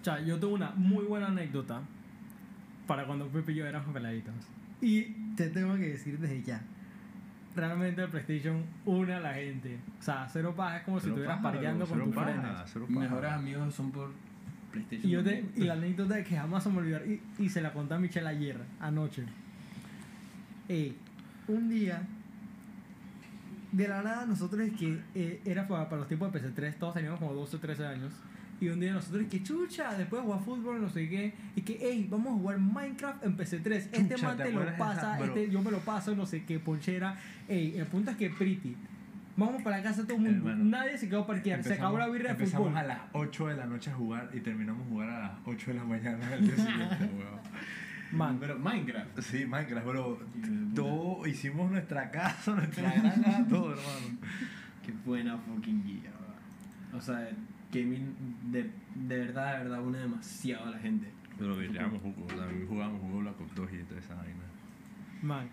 O sea, yo tengo una muy buena anécdota para cuando Pepe y yo éramos peladitos. Y te tengo que decir desde ya. Realmente el PlayStation une a la gente. O sea, cero paja es como si estuvieras paja, parqueando con tus frenes. Mejores amigos son por PlayStation. Y, yo te, y la anécdota de que jamás se me olvidar, y, y se la conté a Michelle ayer, anoche. Ey, un día, de la nada, nosotros es que eh, era para, para los tiempos de PC3, todos teníamos como 12 o 13 años. Y un día nosotros, que chucha, después de jugar fútbol, no sé qué, y que, hey, vamos a jugar Minecraft en PC3. Este Chucha, man ¿te te lo pasa, esa? Bro. este, yo me lo paso, no sé qué, ponchera. Ey, el punto es que Pretty, vamos para la casa todo el mundo, Hermano, nadie se quedó parquear, se acabó la birra de empezamos fútbol. a las 8 de la noche a jugar y terminamos a jugar a las 8 de la mañana del día siguiente, weón. Man, Pero Minecraft. Sí, Minecraft, bro. Todo, hicimos nuestra casa, nuestra granja, todo, hermano. Qué buena fucking guía, ¿verdad? O sea, gaming de, de verdad, de verdad, une demasiado a la gente. Pero vivíamos jugo, también jugábamos jugo Black Ops 2 y toda esa vaina. Man.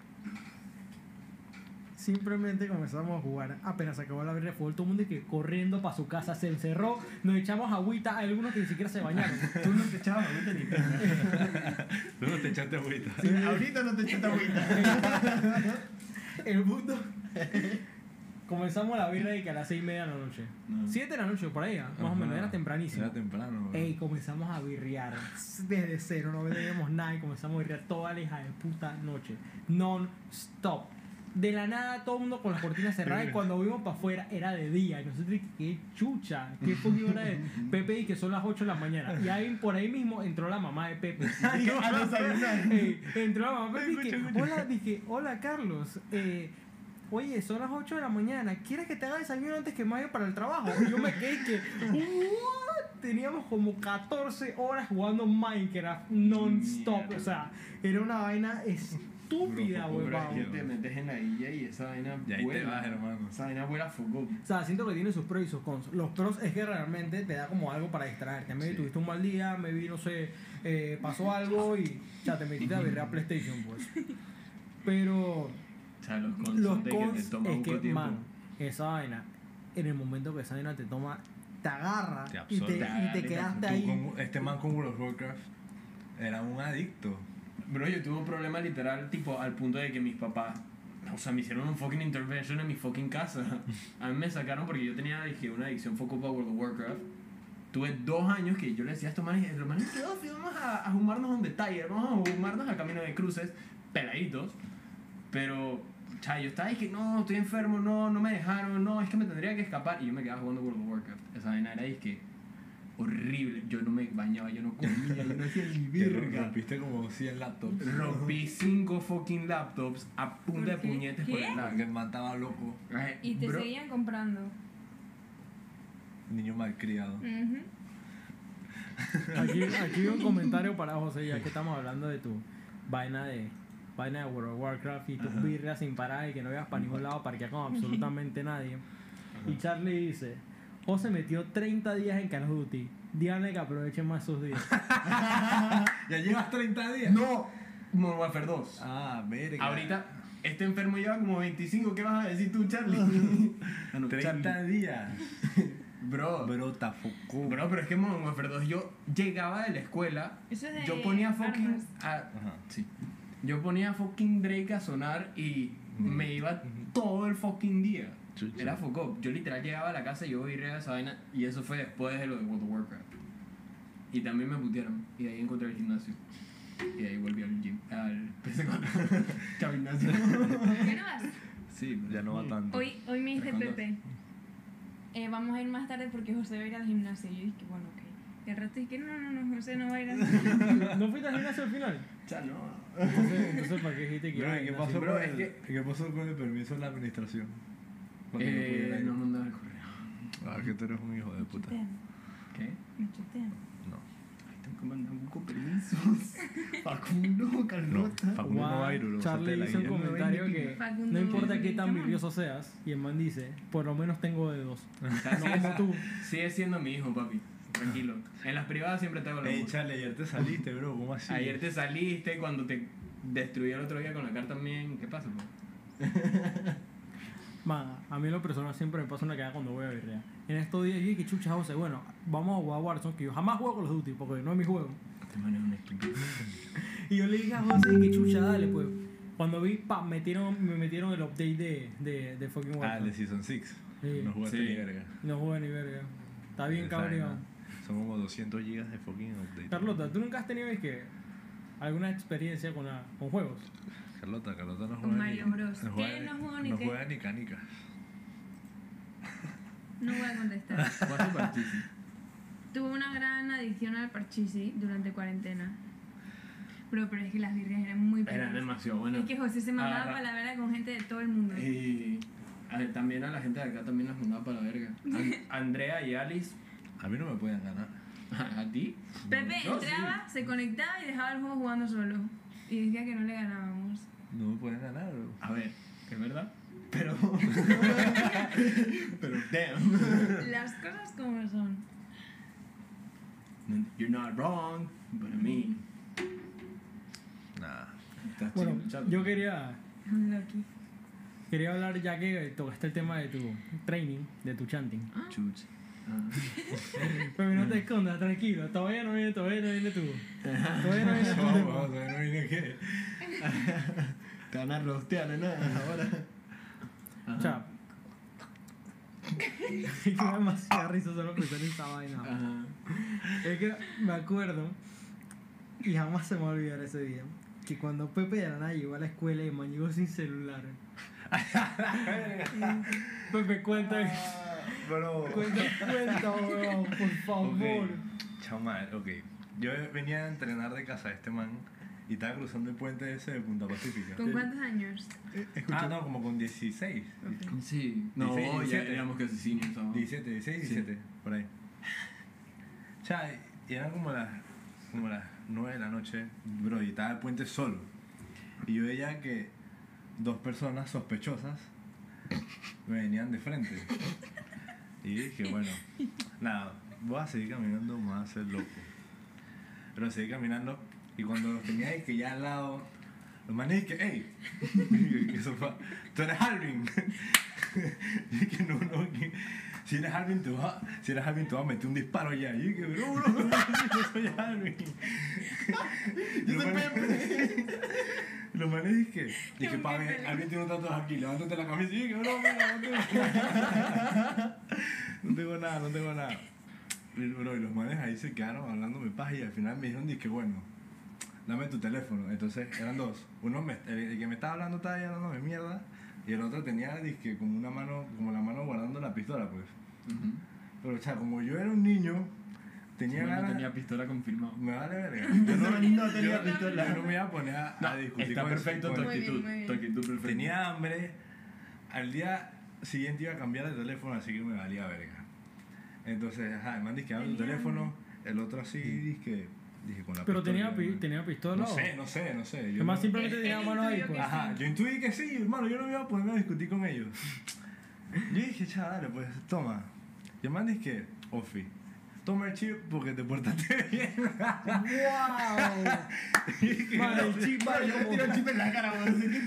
Simplemente comenzamos a jugar. Apenas se acabó la birra de fútbol, todo el mundo que corriendo para su casa se encerró. Nos echamos agüita. Hay algunos que ni siquiera se bañaron. Tú no te echabas agüita ni Tú no te echaste agüita. Ahorita no te echaste agüita. El mundo. Comenzamos la birra y que a las seis y media de la noche. No. Siete de la noche, por ahí, ah, más o menos, era tempranísimo. Era temprano, bro. Ey, comenzamos a birrear desde cero, no veíamos nada y comenzamos a birrear toda la hija de puta noche. Non-stop. De la nada, todo el mundo con las cortinas cerradas y cuando vimos para afuera era de día. Y nosotros, qué chucha, qué fucking hora Pepe y que son las 8 de la mañana. Y ahí por ahí mismo entró la mamá de Pepe. a desayunar. Ey, entró la mamá de Pepe y que, hola, dije, hola Carlos, eh, oye, son las 8 de la mañana, ¿quieres que te haga desayuno antes que me vaya para el trabajo? Y yo me quedé que, "What?". Teníamos como 14 horas jugando Minecraft non-stop, o sea, era una vaina estúpida, Bro, Pero es que huevón. te metes en la guía y esa vaina Y ahí te vuela. vas, hermano. Esa vaina vuela fuego. O sea, siento que tiene sus pros y sus cons. Los pros es que realmente te da como algo para distraerte. Maybe Sí. tuviste un mal día, maybe, no sé, eh, pasó algo y ya te metiste a ver a PlayStation, pues. Pero sea, los cons los son de que cons te toma es un que, tiempo. man, esa vaina, en el momento que esa vaina te toma, te agarra Te y, te, y te quedaste ahí. con- este man con World of Warcraft era un adicto. Bro, yo tuve un problema literal, tipo, al punto de que mis papás, o sea, me hicieron un fucking intervention en mi fucking casa. A mí me sacaron porque yo tenía, dije, una adicción foco para World of Warcraft. Tuve dos años que yo le decía a estos manes, los manes, "¿Qué vamos a, a jumarnos un detalle, vamos a jumarnos a camino de cruces, peladitos. Pero O sea, yo estaba y que no, estoy enfermo, no, no me dejaron, no, es que me tendría que escapar. Y yo me quedaba jugando World of Warcraft. Esa vaina era que horrible. Yo no me bañaba, yo no comía, yo no hacía ni verga. rompiste como 100 laptops. Rompí cinco fucking laptops a punta de puñetes por el lado. Que estaba loco. Y te bro, seguían comprando. Niño malcriado. Ujú. Aquí, aquí un comentario para José, ya que estamos hablando de tu vaina de vaina de World of Warcraft y tus Ajá. birrias sin parar y que no ibas para ningún lado parquear con absolutamente nadie. Y Charlie dice, José metió 30 días en Call of Duty. Díganle que aprovechen más sus días. ¿Ya llevas 30 días? No, Modern Warfare 2. Ah, verga. Ahorita, este enfermo lleva como 25. ¿Qué vas a decir tú, Charlie? Ah, no, 30 Charlie. días. Bro, bro, Bro, tafocó. pero es que Modern Warfare 2, yo llegaba de la escuela, Eso es de yo ponía fucking. a- Ajá. sí. Yo ponía fucking Drake a sonar y me iba todo el fucking día. Chucha. Era foco. Yo literal llegaba a la casa y yo iré a esa vaina y eso fue después de lo de World of Warcraft. Y también me putearon y de ahí encontré el gimnasio. Y de ahí volví al gym, al PC4. Chao gimnasio. ¿Qué no vas? Sí, Ya no va tanto. Hoy, hoy me dice. Pepe, eh, vamos a ir más tarde porque José va a ir al gimnasio. Y yo dije, bueno, ok. Y al rato dije, no, no, no, José no va a ir gimnasio. ¿No fuiste al gimnasio al final? Ya no. Entonces, entonces ¿para qué dijiste que Bro, iba ¿y qué pasó, Bro, con es el, que- ¿qué pasó con el permiso de la administración? Eh, no mandaba el correo. Ah, que tú eres un hijo de puta. ¿Qué? me chutean. No. Ay, tengo que mandar un con permisos. Facundo, Carlota. No, Facundo Guau, no va a ir, bro, Charlie hizo un comentario que Facundo no importa qué tan virioso seas, y el man dice, por lo menos tengo dedos. No como tú. sigue siendo mi hijo, papi. Tranquilo. En las privadas siempre te hago la Ey, ayer te saliste, bro. ¿Cómo así? Ayer te saliste cuando te destruyó el otro día con la carta también. ¿Qué pasa, po? Man, a mí lo personal siempre me pasa una cagada cuando voy a birria. En estos días dije que chucha José, bueno, vamos a jugar Warzone, que yo jamás juego con los Duty, porque no es mi juego. Este man es un estúpido. Y yo le dije a José que chucha, dale, pues. Cuando vi, pa, metieron, me metieron el update de, de, de fucking Ah, el Warzone. de Season 6. Sí. No jugaste Sí. ni verga. No jugué ni verga. Está bien vaina. Son como 200 gigas de fucking update. Carlota, ¿tú nunca has tenido es que, alguna experiencia con, la- con juegos? Carlota, Carlota no Con juega Mario ni, Bros. No ¿Qué? juega, No juego ni no qué. juega ni canicas. No voy a contestar. ¿Cuál parchisi? Tuve una gran adicción al parchisi durante cuarentena. Bro, pero es que las birrias eran muy pequeñas. demasiado bueno. Es que José se mandaba Ah, palabras con gente de todo el mundo. Y a también a la gente de acá también las mandaba para la verga. An- Andrea y Alice, A mí no me pueden ganar. ¿a ti? Pepe entraba, se conectaba y dejaba el juego jugando solo. Y decía que no le ganábamos. No me pueden ganar, bro. A ver, ¿es verdad? Pero. pero, damn. Las cosas como son. You're not wrong, but I mean. Nah. Estás Bueno, yo quería, quería hablar, ya que tocaste el tema de tu training, de tu chanting. Chuch. Ah. Pero no te escondas, tranquilo, todavía no viene, todavía no viene tú. Todavía no viene No, tema. vamos, no vine que. Te van a rostear, nada, ahora. O sea, es que me da demasiada risa solo pensar en esa vaina. Ajá. Es que me acuerdo, y jamás se me va a olvidar ese día, que cuando Pepe de la nada llegó a la escuela y man llegó sin celular. Pepe, cuenta, Bro. cuenta, cuenta, weón, por favor. Ok. Chao, madre. Ok. Yo venía a entrenar de casa de este man y estaba cruzando el puente ese de Punta Pacífica. ¿Con cuántos años? Ah, no, como con 16. Ok. Sí. No, 16, ya 17. éramos casi. ¿no? 17, 16, Sí. 17, por ahí. O sea, y eran como las, como las 9 de la noche, bro, y estaba el puente solo. Y yo veía que dos personas sospechosas me venían de frente. Y dije, bueno, nada, voy a seguir caminando, me voy loco. Pero seguí caminando y cuando los tenía que ya al lado, los manes que, hey, eso fue, tú eres Alvin. y que no, no, que si eres Alvin te va, si eres Alvin te va a meter un disparo ya. Y yo que, bro, bro, bro, yo soy Alvin. Y los manes- Los manes dije, dije, Un pa, Pepe. Alvin tiene un tatuaje aquí, levántate la camisa. Y yo que, bro, mira, no tengo no tengo nada, no tengo nada. Y, bro, y los manes ahí se quedaron hablándome paz y al final me dijeron, dije, bueno, dame tu teléfono. Entonces eran dos. Uno me, el, el que me estaba hablando estaba llamándome mierda y el otro tenía dizque, como una mano, como la mano guardando la pistola, pues. Pero, o sea, como yo era un niño, tenía No ganas. tenía pistola confirmado. Me vale verga. Yo no, No tenía yo- pistola. yo no me iba a poner a, a discutir Está con perfecto tu actitud. Tu actitud perfecta. Tenía hambre. Al día siguiente iba a cambiar de teléfono, así que me valía verga. Entonces, ajá, el man dice que tu Tenía teléfono, el otro así, dice que. Dije con la Pero tenía, pistola, pi- ¿no? tenía pistola. No o- sé, no sé, no sé. Yo Además, no- simplemente tenía mano ahí, pues. Ajá, yo intuí que sí, hermano, yo no me iba a poner a discutir con ellos. Yo dije, chaval, dale, pues toma. Y el man dice que, Ofi, toma el chip porque te portaste bien. ¡Wow! Man, el chip vale Yo como... tiro el chip en la cara.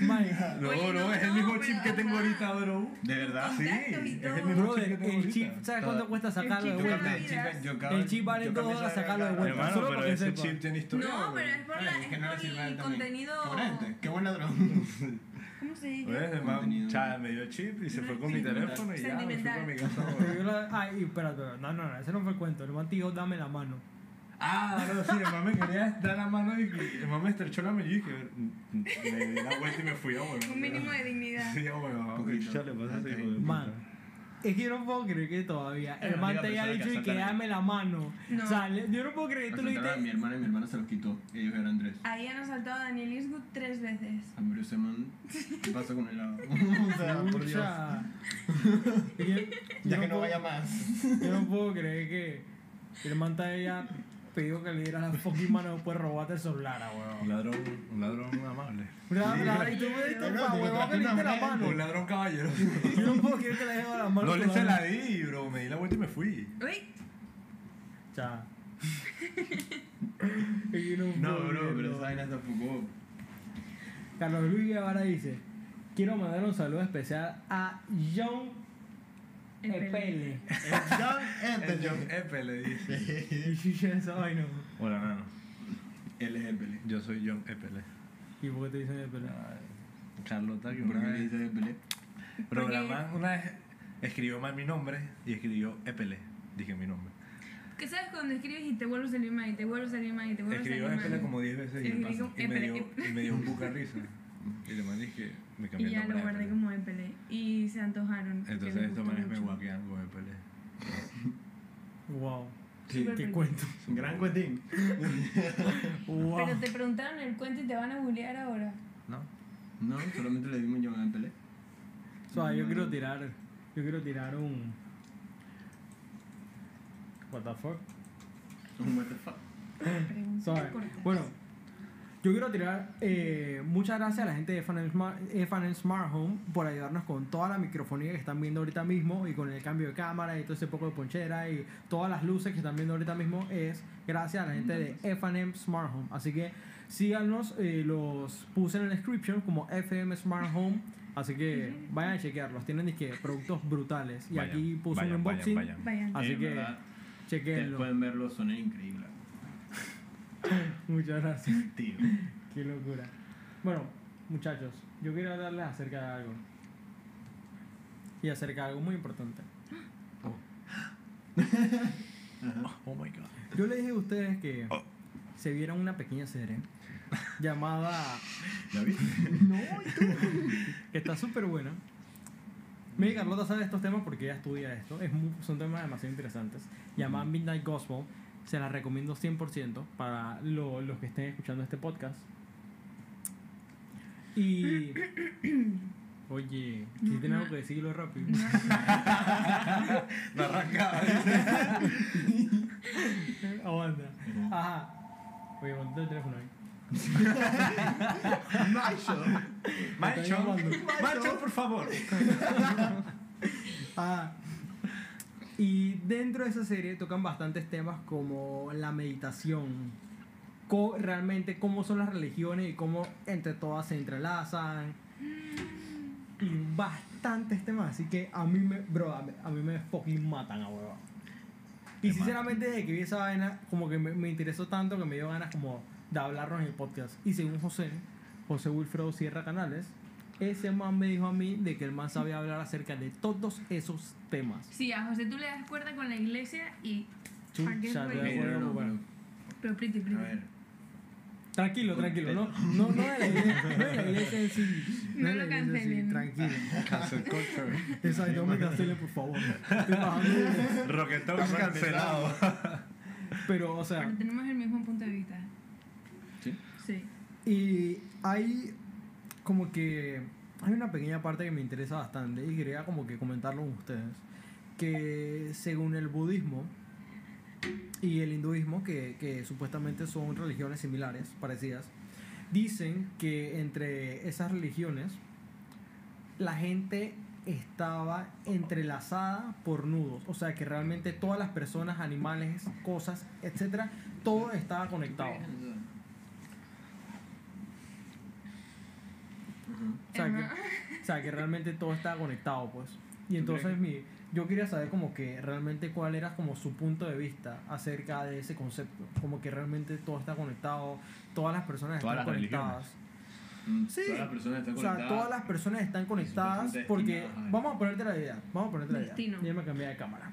Man, No, Oye, no, no, es el mismo chip que tengo ahorita, bro. ¿De verdad? Sí, es todo. el mismo Brother, chip que tengo el chip, ahorita. ¿sabes cuánto cuesta sacarlo de vuelta? Yo El chip vale dólares esa sacarlo de vuelta. Hermano, solo pero para ese chip tiene historia. No, pero es por, la, es el contenido. Qué buena gente, qué buen ladrón. ¿Cómo se dice? ¿Ves? El me dio chip y se fue con mi teléfono y ya, me fui para mi casa. La- Ay, espérate, no, no, no, ese no fue el cuento. El man te dijo, dame la mano. Ah, no, sí, el man me quería dar la mano y el man me estrechó la mano y yo dije, me di la vuelta y me fui a huevo. Un mínimo de dignidad. Sí, a huevo. Poquito. Ya le pasa a ese hijo de Man. Es que yo no puedo creer que todavía el man te haya que dicho y que dame la mano. No. O sea, le- yo no puedo creer que tú Asaltaron a mi dijiste. hermana y mi hermana se los quitó. Ellos eran tres. Ahí han asaltado a Daniel Eastwood tres veces. A ver, ese man, ¿qué pasa con el lado? o sea, por Dios. Ya que no puedo- vaya más. Yo no puedo creer que el man te haya pedido que le dieras la fucking mano después de robarte el celular, ah, Un weón. ladrón, un ladrón amable. Y tú me diste No, pa' te huevón que le diste la Un ladrón caballero. Yo no puedo creer que le haya dado la mano. No le se la di, bro. Me di la vuelta y me fui. Uy, Cha. Y yo no, bro, pero esa vaina está poco. Carlos Luis Guevara dice: Quiero mandar un saludo especial a John El Epele. El John Epe le dice. Y yo ya esa vaina. Hola, nano. Él es Epele. Yo soy John Epele. ¿Y por qué te dicen Epele? Carlota, que ¿Por una vez. dices Epele? Pero Porque- la man una vez escribió mal mi nombre y escribió Epele. Dije mi nombre. ¿qué sabes cuando escribes y te vuelve a salir mal y te vuelve a salir mal y te vuelve a Escribió salir Epele mal? como 10 veces y, Escribí me, como y me, dio, Epele. y me dio un buca risa. Y le mandé que me cambié Y el ya nombre. lo a guardé como Epele. Y se antojaron. Entonces estos manes me guaquean con Epele. Wow. Sí. ¿Qué cuento? Gran cuentín. Wow. Pero te preguntaron el cuento y te van a bullear ahora. ¿No? No, solamente le dimos John Epele. O sea, yo quiero tirar. Yo quiero tirar un. What the fuck? Un what the fuck. Sorry. Bueno, yo quiero tirar eh, muchas gracias a la gente de F&M Smart, Home por ayudarnos con toda la microfonía que están viendo ahorita mismo y con el cambio de cámara y todo ese poco de ponchera y todas las luces que están viendo ahorita mismo es gracias a la gente de F&M Smart Home. Así que síganos, eh, los puse en la description como FM Smart Home. Así que vayan a chequearlos, tienen disque productos brutales. Y Vayan, aquí puse vayan, un unboxing. vayan. Vayan. Así que verdad, chequenlo. Pueden verlo, son increíbles. Muchas gracias. Tío. Qué locura. Bueno, muchachos, yo quiero hablarles acerca de algo. Y acerca de algo muy importante. Oh my god. Yo les dije a ustedes que Oh. se vieron una pequeña serie llamada. ¿La viste? No, ¿y tú? que está súper buena. Mi Carlota sabe estos temas porque ella estudia esto. Es muy- son temas demasiado interesantes. Llamada Midnight Gospel. Se la recomiendo 100% para lo- los que estén escuchando este podcast. Y. Oye, si tienes no. algo que decirlo rápido. No arrancaba. Aguanta. Ajá. Oye, mantén el teléfono ahí. Macho. Macho. Macho, por favor. Ah. Y dentro de esa serie tocan bastantes temas como la meditación, co- realmente cómo son las religiones y cómo entre todas se entrelazan. Y bastantes temas, así que a mí me, bro, a mí, a mí me fucking matan a huevo. Y Te sinceramente desde que vi esa vaina, como que me, me interesó tanto que me dio ganas como de hablarlo en el podcast. Y según José, José Wilfredo Sierra Canales, ese man me dijo a mí de que el man sabía hablar acerca de todos esos temas. Sí, a José tú le das cuerda con la iglesia y. Chucha, bueno. pero- pretty, pretty. A ver. Tranquilo, tranquilo, no, no, no de la iglesia, no de la iglesia en sí. No lo sí, cancelen. Tranquilo. Cancel culture. Exacto, no me cancelen, por favor. Roquetón cancelado. Pero, o sea, Pero tenemos el mismo punto de vista. ¿Sí? Sí. y hay como que hay una pequeña parte que me interesa bastante y quería como que comentarlo con ustedes. Que según el budismo y el hinduismo, que, que supuestamente son religiones similares, parecidas, dicen que entre esas religiones la gente estaba entrelazada por nudos, o sea que realmente todas las personas, animales, cosas, etcétera, todo estaba conectado. O sea, que, o sea, que realmente todo estaba conectado, pues. Y entonces mi, yo quería saber como que realmente cuál era como su punto de vista acerca de ese concepto. Como que realmente todo está conectado, todas las personas Todas están las conectadas. Mm, Sí. Todas las personas están O sea, conectadas. todas las personas están conectadas porque... Vamos a ponerte la idea, vamos a ponerte la idea. Ya me cambié de cámara.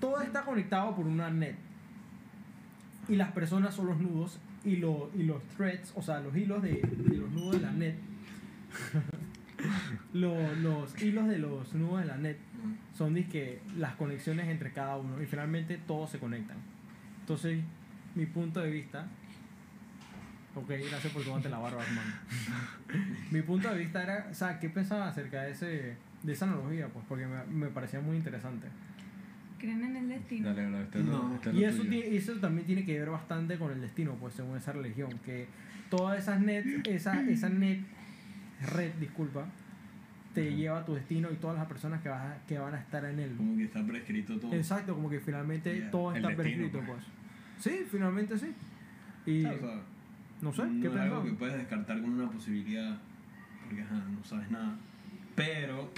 Todo está conectado por una net. Y las personas son los nudos y, lo- y los threads, o sea, los hilos de, de los nudos de la net. Lo- los hilos de los nudos de la net son dizque, las conexiones entre cada uno y finalmente todos se conectan. Entonces, mi punto de vista. Ok, gracias por tomarte la barba, hermano. mi punto de vista era, o sea, ¿qué pensaban acerca de, ese, de esa analogía? Pues porque me, me parecía muy interesante. ¿Creen en el destino? Dale, bro, este es No. lo- este es Y eso, tiene- eso también tiene que ver bastante con el destino, pues según esa religión, que todas esas net, esa, esa net, red, disculpa, te Ajá. lleva a tu destino y todas las personas que, vas a- que van a estar en él. Como que está prescrito todo. Exacto, como que finalmente Yeah. todo El está destino, prescrito, pues. pues. Sí, finalmente sí. Y O sea, no sé, no ¿qué es algo que puedes descartar como una posibilidad porque ajá, no sabes nada. Pero,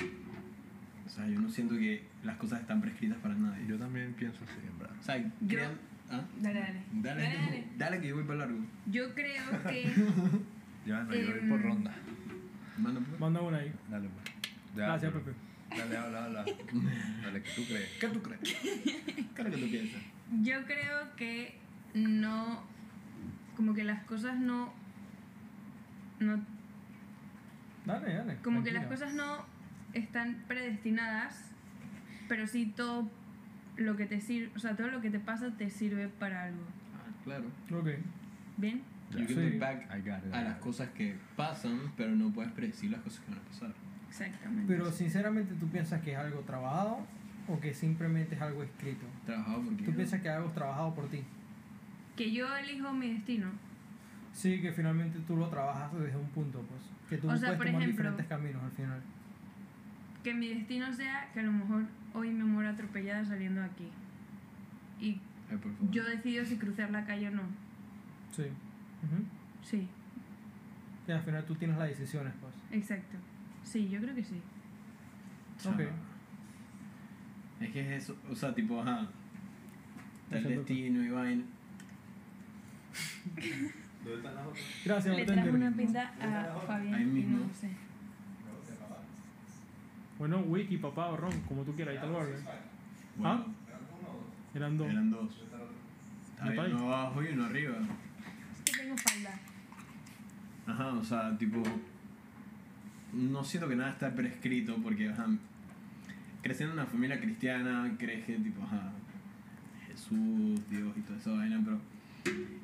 o sea, yo no siento que las cosas están prescritas para nadie. Yo también pienso así, en verdad. o sea, Yo- crean- ¿ah? Dale, dale. Dale, Dale, dale. dale que yo voy para largo. Yo creo que. Ya, no, yo voy por Em, ronda. Manda pues. Manda una ahí. Dale, pues. Ya, Gracias. Pepe. Dale, habla, habla. Dale, que tú crees. ¿Qué tú crees? ¿Qué es lo que tú piensas? Yo creo que no. Como que las cosas no. No Dale, dale. Como que las cosas no están predestinadas, pero sí todo lo que te sirve, o sea, todo lo que te pasa te sirve para algo. Ah, claro. Ok. ¿Bien? You Ya. can Sí. look back I got it, I a las it. cosas que pasan, pero no puedes predecir las cosas que van a pasar. Exactamente. Pero sinceramente, ¿tú piensas que es algo trabajado o que simplemente es algo escrito? Trabajado porque. ¿Tú piensas que es algo trabajado por ti? Que yo elijo mi destino. Sí, que finalmente tú lo trabajas desde un punto, pues. Que tú O no sea, puedes por tomar ejemplo- diferentes caminos al final. Que mi destino sea que a lo mejor hoy me muero atropellada saliendo aquí. Y Ay, yo decido si cruzar la calle o no. Sí. Ujú. Sí, Y al final tú tienes las decisiones, pues. exacto. Sí, yo creo que sí. Ok. Es que es eso, o sea, tipo, ajá. El destino y vaina. ¿Dónde están las otras? Gracias, Le bartender. una pinta a Fabián Ahí y mismo. no sé. Bueno, wiki, papá o ron, como tú quieras, ahí está el barber. Bueno, Eran dos. eran dos. Uno abajo y uno arriba. Es que tengo falda. Ajá, o sea, tipo. No siento que nada está prescrito porque, ajá. Creciendo en una familia cristiana, crees que, tipo, ajá. Jesús, Dios y toda esa vaina, pero.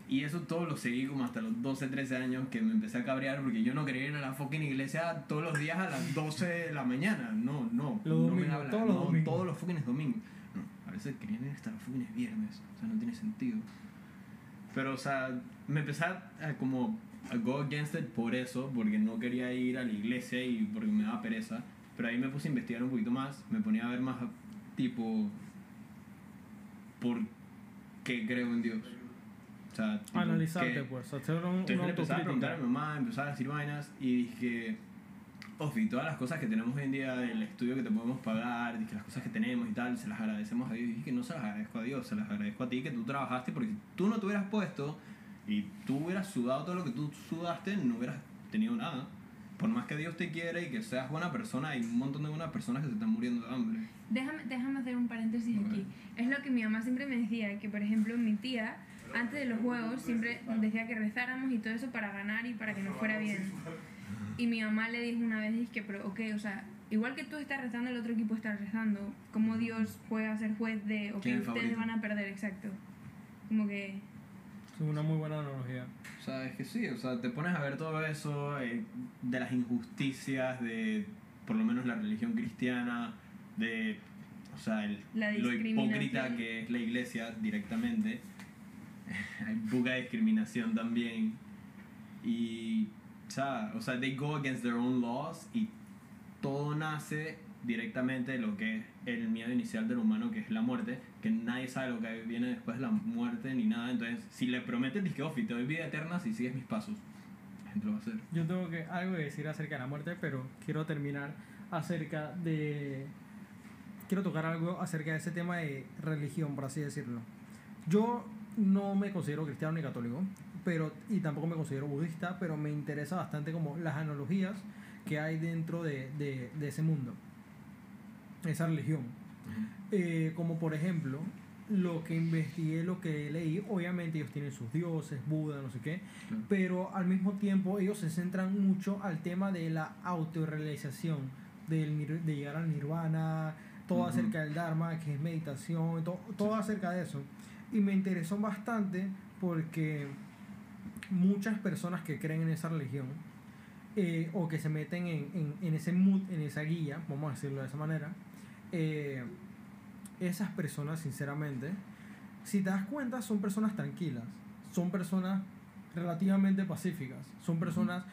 Y eso todo lo seguí como hasta los 12, 13 años que me empecé a cabrear porque yo no quería ir a la fucking iglesia todos los días a las 12 de la mañana. No, no. Los no domingos, me habla, todos los no, domingos. Todos los fucking domingos. No, a veces querían ir hasta los fucking viernes. O sea, no tiene sentido. Pero, o sea, me empecé a, a como a go against it por eso, porque no quería ir a la iglesia y porque me daba pereza. Pero ahí me puse a investigar un poquito más, me ponía a ver más, tipo, por qué creo en Dios. O sea, tipo, Analizarte, qué- pues. Hacer un, una empecé a preguntar a mi mamá, empezaba a decir vainas y dije, Ofi, todas las cosas que tenemos hoy en día, el estudio que te podemos pagar, dije, las cosas que tenemos y tal, se las agradecemos a Dios. Y dije que no se las agradezco a Dios, se las agradezco a ti que tú trabajaste porque si tú no te hubieras puesto y tú hubieras sudado todo lo que tú sudaste, no hubieras tenido nada. Por más que Dios te quiere y que seas buena persona, hay un montón de buenas personas que se están muriendo de hambre. Déjame, déjame hacer un paréntesis Ok. aquí. Es lo que mi mamá siempre me decía, que por ejemplo mi tía antes de los juegos siempre decía que rezáramos y todo eso para ganar y para que nos fuera bien. Y mi mamá le dijo una vez, que, pero ok, o sea, igual que tú estás rezando, el otro equipo está rezando. ¿Cómo Dios juega a ser juez de, ok, ¿Quién es el ustedes favorito? van a perder, exacto? Como que... Es una muy buena analogía. O sea, es que sí, o sea, te pones a ver todo eso eh, de las injusticias de, por lo menos la religión cristiana, de, o sea, el- lo hipócrita que es la iglesia directamente. Hay poca discriminación también. Y, o sea, they go against their own laws y todo nace directamente de lo que es el miedo inicial del humano, que es la muerte, que nadie sabe lo que viene después de la muerte ni nada. Entonces, si le prometes, que "Ofi, te doy vida eterna si sigues mis pasos, la gente lo va a hacer. Yo tengo que, algo que decir acerca de la muerte, pero quiero terminar acerca de... Quiero tocar algo acerca de ese tema de religión, por así decirlo. Yo no me considero cristiano ni católico, pero, y tampoco me considero budista, pero me interesa bastante como las analogías que hay dentro de, de, de ese mundo, esa religión. Eh, como por ejemplo, lo que investigué, lo que leí, obviamente ellos tienen sus dioses, Buda, no sé qué, Claro. pero al mismo tiempo ellos se centran mucho al tema de la autorrealización, del, de llegar al nirvana, todo acerca del dharma, que es meditación, to- todo acerca de eso. Y me interesó bastante porque muchas personas que creen en esa religión eh, o que se meten en, en, en ese mood, en esa guía, vamos a decirlo de esa manera, eh, esas personas, sinceramente, si te das cuenta, son personas tranquilas, son personas relativamente pacíficas, son personas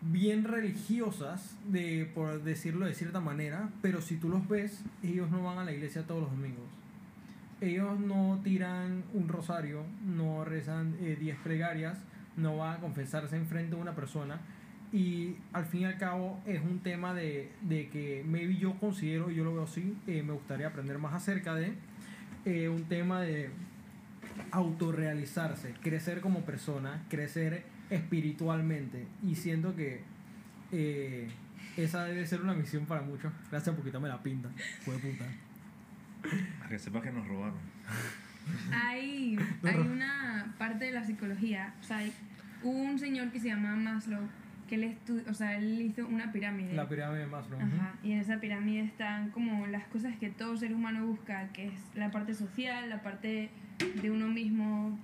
bien religiosas, de, por decirlo de cierta manera, pero si tú los ves, ellos no van a la iglesia todos los domingos. Ellos no tiran un rosario, no rezan 10 plegarias, no van a confesarse en frente de una persona. Y al fin y al cabo es un tema de, de que maybe yo considero, yo lo veo así, eh, me gustaría aprender más acerca de eh, un tema de autorrealizarse, crecer como persona, crecer espiritualmente. Y siento que eh, esa debe ser una misión para muchos. Gracias por quitarme la pinta, fue puta. A que sepas que nos robaron. Hay, hay una parte de la psicología, o sea, hay un señor que se llama Maslow, que él, estu- o sea, él hizo una pirámide. La pirámide de Maslow. Ajá, y en esa pirámide están como las cosas que todo ser humano busca, que es la parte social, la parte de uno mismo,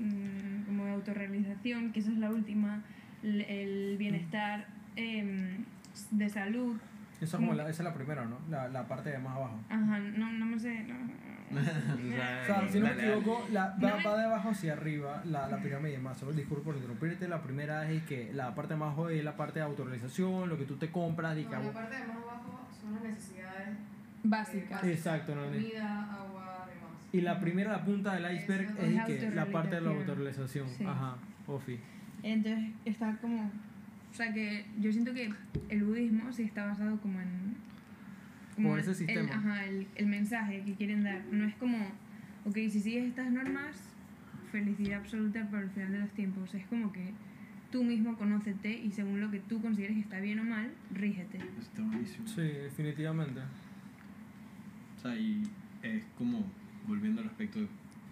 mm, como de autorrealización, que esa es la última, el, el bienestar em, de salud. Esa, es como la, esa es la primera, ¿no? La, la parte de más abajo. Ajá, no, no me sé. no- O sea, si no me equivoco, la, va, va de abajo hacia arriba la, la pirámide de Maslow. Disculpa por interrumpirte. La primera es que la parte más abajo es la parte de autorrealización, lo que tú te compras. y que No, la parte de más abajo son las necesidades eh, Exacto, no, comida, agua, demás. Y la primera, la punta del iceberg, Eso es que la parte de la autorrealización. Sí. Ajá, Ofi. Entonces está como... O sea que yo siento que sí está basado como en... Por ese el- sistema. El, ajá, el, el mensaje que quieren dar. No es como, ok, si sigues estas normas, felicidad absoluta por el final de los tiempos. Es como que tú mismo conócete y según lo que tú consideres que está bien o mal, rígete. Está buenísimo. Sí, definitivamente. O sea, y es como, volviendo al aspecto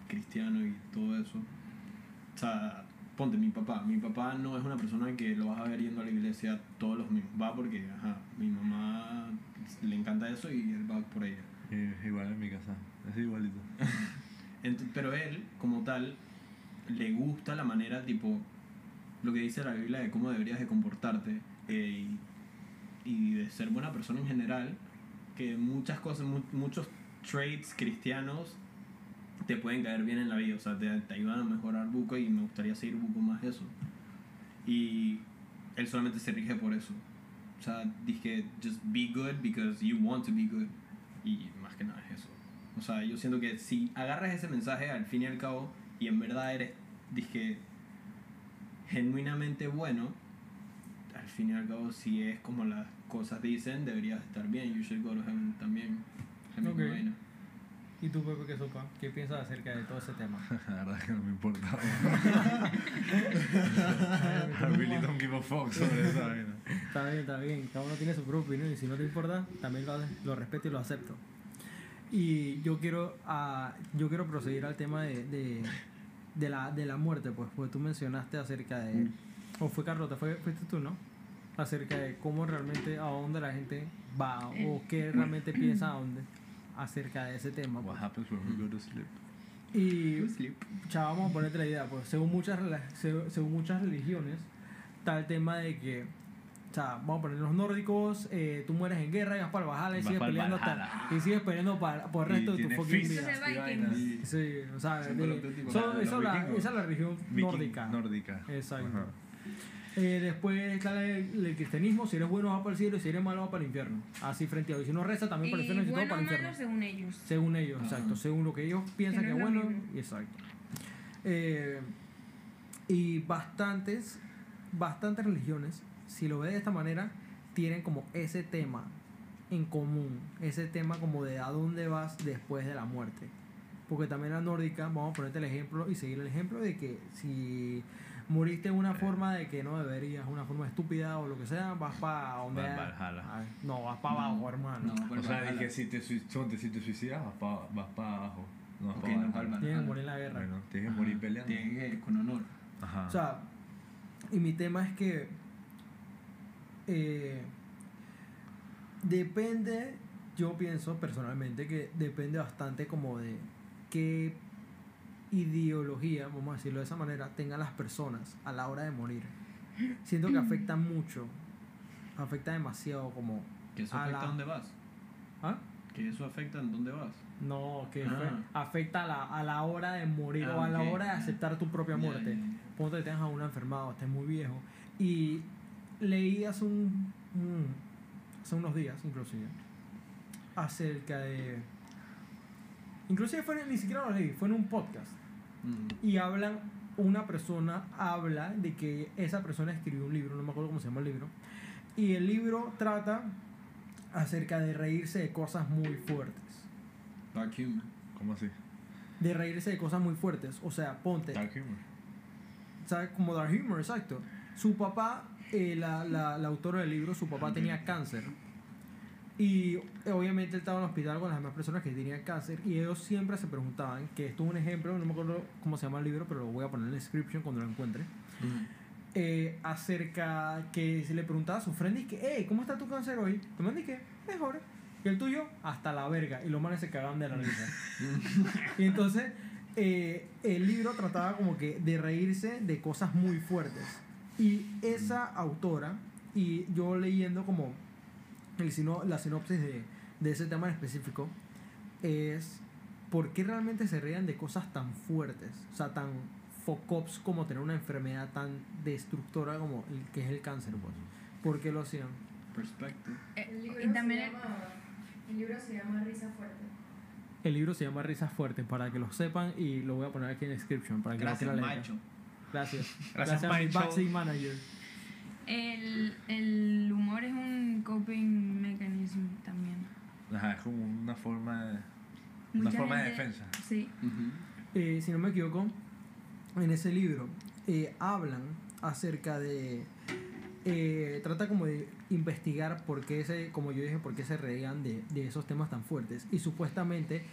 cristiano y todo eso. O sea, ponte, mi papá. Mi papá no es una persona que lo vas a ver yendo a la iglesia todos los domingos. Va porque, ajá, mi mamá le encanta eso y él va por ella. Y- igual en mi casa. Es igualito. Ent- pero él, como tal, le gusta la manera, tipo, lo que dice la Biblia de cómo deberías de comportarte eh, y, y de ser buena persona en general, que muchas cosas, mu- muchos traits cristianos te pueden caer bien en la vida, o sea, te, te ayudan a mejorar buco y me gustaría seguir buco más eso. Y él solamente se rige por eso. O sea, dije, just be good because you want to be good. Y más que nada es eso. O sea, yo siento que si agarras ese mensaje al fin y al cabo y en verdad eres, dije, genuinamente bueno, al fin y al cabo si es como las cosas dicen, deberías estar bien. You should go to heaven también. Es mi Ok. vaina. ¿Y tú, Pepe, qué sopa? ¿Qué piensas acerca de todo ese tema? La verdad es que no me importa. I really don't give a fuck sobre esa vaina. Está bien, está bien. Cada uno tiene su propia opinión y si no te importa, también lo, lo respeto y lo acepto. Y yo quiero, ah, yo quiero proseguir al tema de, de, de la, de la muerte, pues, porque tú mencionaste acerca de, Mm. o fue Carlota, fue, fuiste tú, ¿no? Acerca de cómo realmente, a dónde la gente va, o qué realmente piensa a dónde, acerca de ese tema. What pues. happens when we go to sleep? Y ya vamos a ponerte la idea, pues según muchas, según muchas religiones, está el tema de que, o sea, vamos a poner los nórdicos, eh, tú mueres en guerra y vas para el Valhalla y Vas sigues peleando hasta, y sigues peleando para, por el Y resto de tu fucking vida. Y. Sí, o sea, Son de- so- eso la- esa es la religión Viking- nórdica. Nórdica. Exacto. Ajá. Eh, después está el, el cristianismo, si eres bueno vas para el cielo y si eres malo vas para el infierno. Así frente a Dios. Si no reza también para el infierno y si todo bueno para o el infierno. malo según ellos. Según ellos, exacto. Según lo que ellos piensan Que no es bueno. mismo. Exacto. Eh, y bastantes, bastantes religiones, si lo ves de esta manera, tienen como ese tema en común. Ese tema como de a dónde vas después de la muerte. Porque también la nórdica, vamos a ponerte el ejemplo y seguir el ejemplo de que si moriste de una forma de que no deberías, una forma estúpida o lo que sea, vas para donde... Vas. Ay, No, vas para abajo, hermano. No, O sea, dije, si te, si te suicidas, vas para vas pa abajo. No vas Ok, para no, abajo. Tienen que morir en la guerra. Bueno, tienes que Ajá. morir peleando. Tienen que con honor. Ajá. O sea, y mi tema es que eh, depende, yo pienso personalmente que depende bastante como de qué ideología, vamos a decirlo de esa manera, tengan las personas a la hora de morir. Siento que afecta mucho, afecta demasiado como... Que eso A afecta la- a dónde vas. ¿Ah? Que eso afecta en dónde vas. No, que Ah. afecta a la, a la hora de morir Ah, o a la ok. hora de aceptar tu propia muerte. ya. ponte que tengas a una enfermado, estés muy viejo. Y leí hace, un, un- hace unos días, inclusive, acerca de... Inclusive fue en- ni siquiera lo leí, fue en un podcast. Mm. Y hablan, una persona habla de que esa persona escribió un libro, no me acuerdo cómo se llama el libro. Y el libro trata acerca de reírse de cosas muy fuertes. Dark humor. ¿Cómo así? De reírse de cosas muy fuertes. O sea, ponte... Dark humor. ¿sabes? Como Dark Humor, exacto. Su papá, eh, la, la, la autora del libro, su papá tenía cáncer. Y eh, obviamente él estaba en el hospital con las demás personas que tenían cáncer. Y ellos siempre se preguntaban, que esto es un ejemplo, no me acuerdo cómo se llama el libro, pero lo voy a poner en la description cuando lo encuentre. eh, acerca que se le preguntaba a su friend y que, hey, ¿cómo está tu cáncer hoy? Y man que, mejor. Y el tuyo, hasta la verga. Y los manes se cagaban de la risa. y entonces, eh, el libro trataba como que de reírse de cosas muy fuertes. Y esa autora, y yo leyendo como el sino, la sinopsis de, de ese tema en específico, es por qué realmente se reían de cosas tan fuertes, o sea, tan focops como tener una enfermedad tan destructora como el que es el cáncer, pues. ¿Por qué lo hacían? Perspective. Eh, El libro, y también se el- llama, el libro se llama Risa Fuerte. El libro se llama Risas Fuertes, para que lo sepan y lo voy a poner aquí en la description para que Gracias, leer. macho. Gracias. Gracias, Gracias, a mi manager. El, el humor es un coping mechanism también. Ajá, es como una forma de, una Mucha forma de defensa. Sí. Eh, si no me equivoco, en ese libro eh, hablan acerca de. eh, trata como de investigar por qué se, como yo dije, por qué se reían de, de esos temas tan fuertes. Y supuestamente,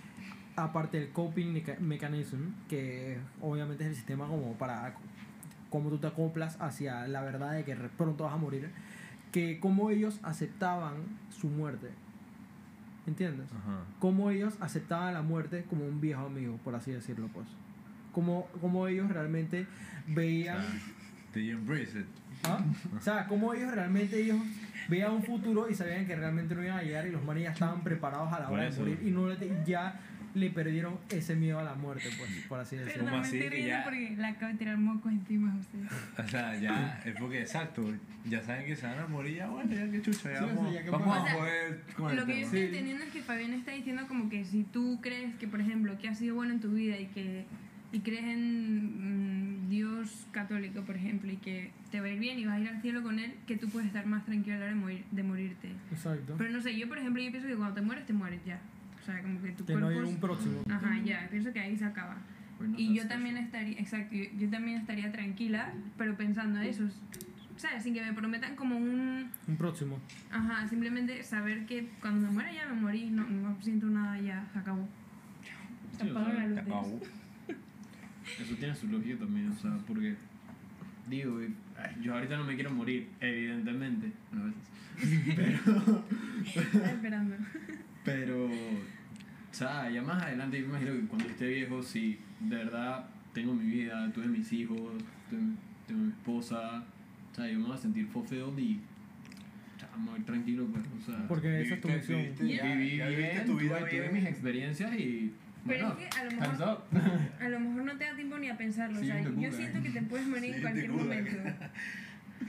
aparte del coping mecha- mechanism, que obviamente es el sistema como para cómo tú te acoplas hacia la verdad de que pronto vas a morir, que como ellos aceptaban su muerte. ¿Entiendes? Ajá. cómo ellos aceptaban la muerte como un viejo amigo, por así decirlo, pues. Como, como ellos realmente veían, you embrace it? ¿ah? o sea, cómo ellos realmente ellos veían un futuro y sabían que realmente no iban a llegar y los manes ya estaban preparados a la hora de morir y no le- ya le perdieron ese miedo a la muerte, pues, por así decirlo. Me así estoy que ya- porque le acabo de tirar moco encima a ustedes. O sea, ya, es porque exacto, ya saben que se van a morir, ya bueno, ya que chucha, ya Sí, o sea, vamos, ya que vamos a O sea, con el Lo que yo estoy Sí. entendiendo es que Fabián está diciendo como que si tú crees que, por ejemplo, que has sido bueno en tu vida y que y crees en mm, Dios católico, por ejemplo, y que te va a ir bien y vas a ir al cielo con él, que tú puedes estar más tranquilo a la hora de, morir, de morirte. Exacto. Pero no sé, yo por ejemplo, yo pienso que cuando te mueres, te mueres ya. O sea, como que tu Que no hay cuerpo... un próximo. Ajá, ya, pienso que ahí se acaba. Not Y that yo también special. estaría, exacto, yo, yo también estaría tranquila, pero pensando eso, ¿sabes? Sin que me prometan como un... Un próximo. Ajá, simplemente saber que cuando me muera ya me morí, no, no siento nada, ya se acabó. Se Sí, o apagó sea, la luz. Acabó. Eso tiene su lógica también, o sea, porque. Digo, eh, yo ahorita no me quiero morir, evidentemente. Bueno, a veces. Estaba esperando. Pero, o sea, ya más adelante, yo me imagino que cuando esté viejo, si de verdad tengo mi vida, tuve mis hijos, tuve- tengo mi esposa, o sea, yo me voy a sentir fulfilled y, o sea, me voy a ir tranquilo, pues, o sea, Porque esa es tu misión. viviste- viví viviste tu vida tuve, mis experiencias y, Pero bueno, es que a lo mejor, a lo mejor no te da tiempo ni a pensarlo. o sea, yo siento que te puedes morir en Siguiente cualquier momento.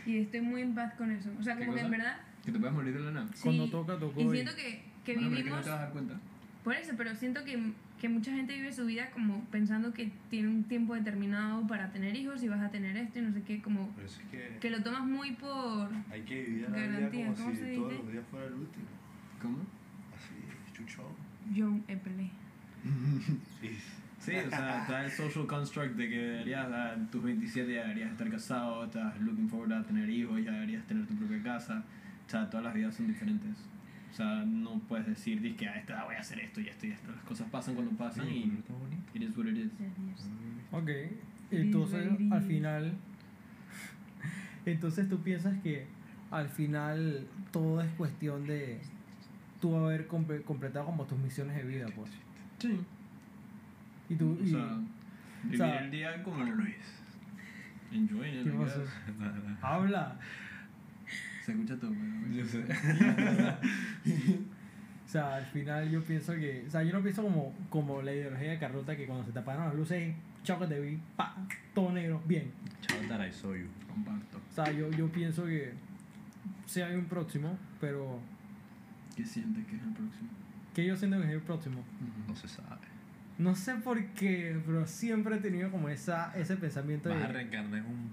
Y estoy muy en paz con eso. O sea, ¿Qué como que en verdad. que te puedes morir de la nada. Cuando sí, toca, tocó. Y- siento que, que Bueno, pero es que no vivimos. te vas a dar cuenta. Por eso, pero siento que, que mucha gente vive su vida como pensando que tiene un tiempo determinado para tener hijos y vas a tener esto y no sé qué, como Por eso es que que lo tomas muy por... hay que vivir la Garantía, vida como ¿cómo si se todos los días fuera el último. ¿Cómo? Así, chuchón. Yo Epele. Sí. Sí, o sea, está el social construct de que deberías, a tus 27 ya deberías estar casado, estás looking forward a tener hijos, ya deberías tener tu propia casa. O sea, todas las vidas son diferentes. O sea, no puedes decir, "Diz que a esta edad voy a hacer esto y esto y esto. Las cosas pasan cuando pasan y it is what it is. Ok, entonces al final, entonces tú piensas que al final todo es cuestión de tú haber comple- completado como tus misiones de vida, pues. Sí. Y tú, O y, sea, vivir sea, el día como Luis. Enjoying it, ¿qué I pasó? guess. Habla. Se escucha todo, Yo sé. O sea, al final yo pienso que, o sea, yo no pienso como, como la ideología de Carlota que cuando se te apagan las luces, chao que te vi, pa, todo negro, bien. Chao, you. Comparto. O sea, yo, yo pienso que sí hay un próximo, pero ¿Qué sientes que es el próximo? que yo siento que es el próximo. No se sabe. No sé por qué, pero siempre he tenido como esa, ese pensamiento Vas a de reencarnar en un.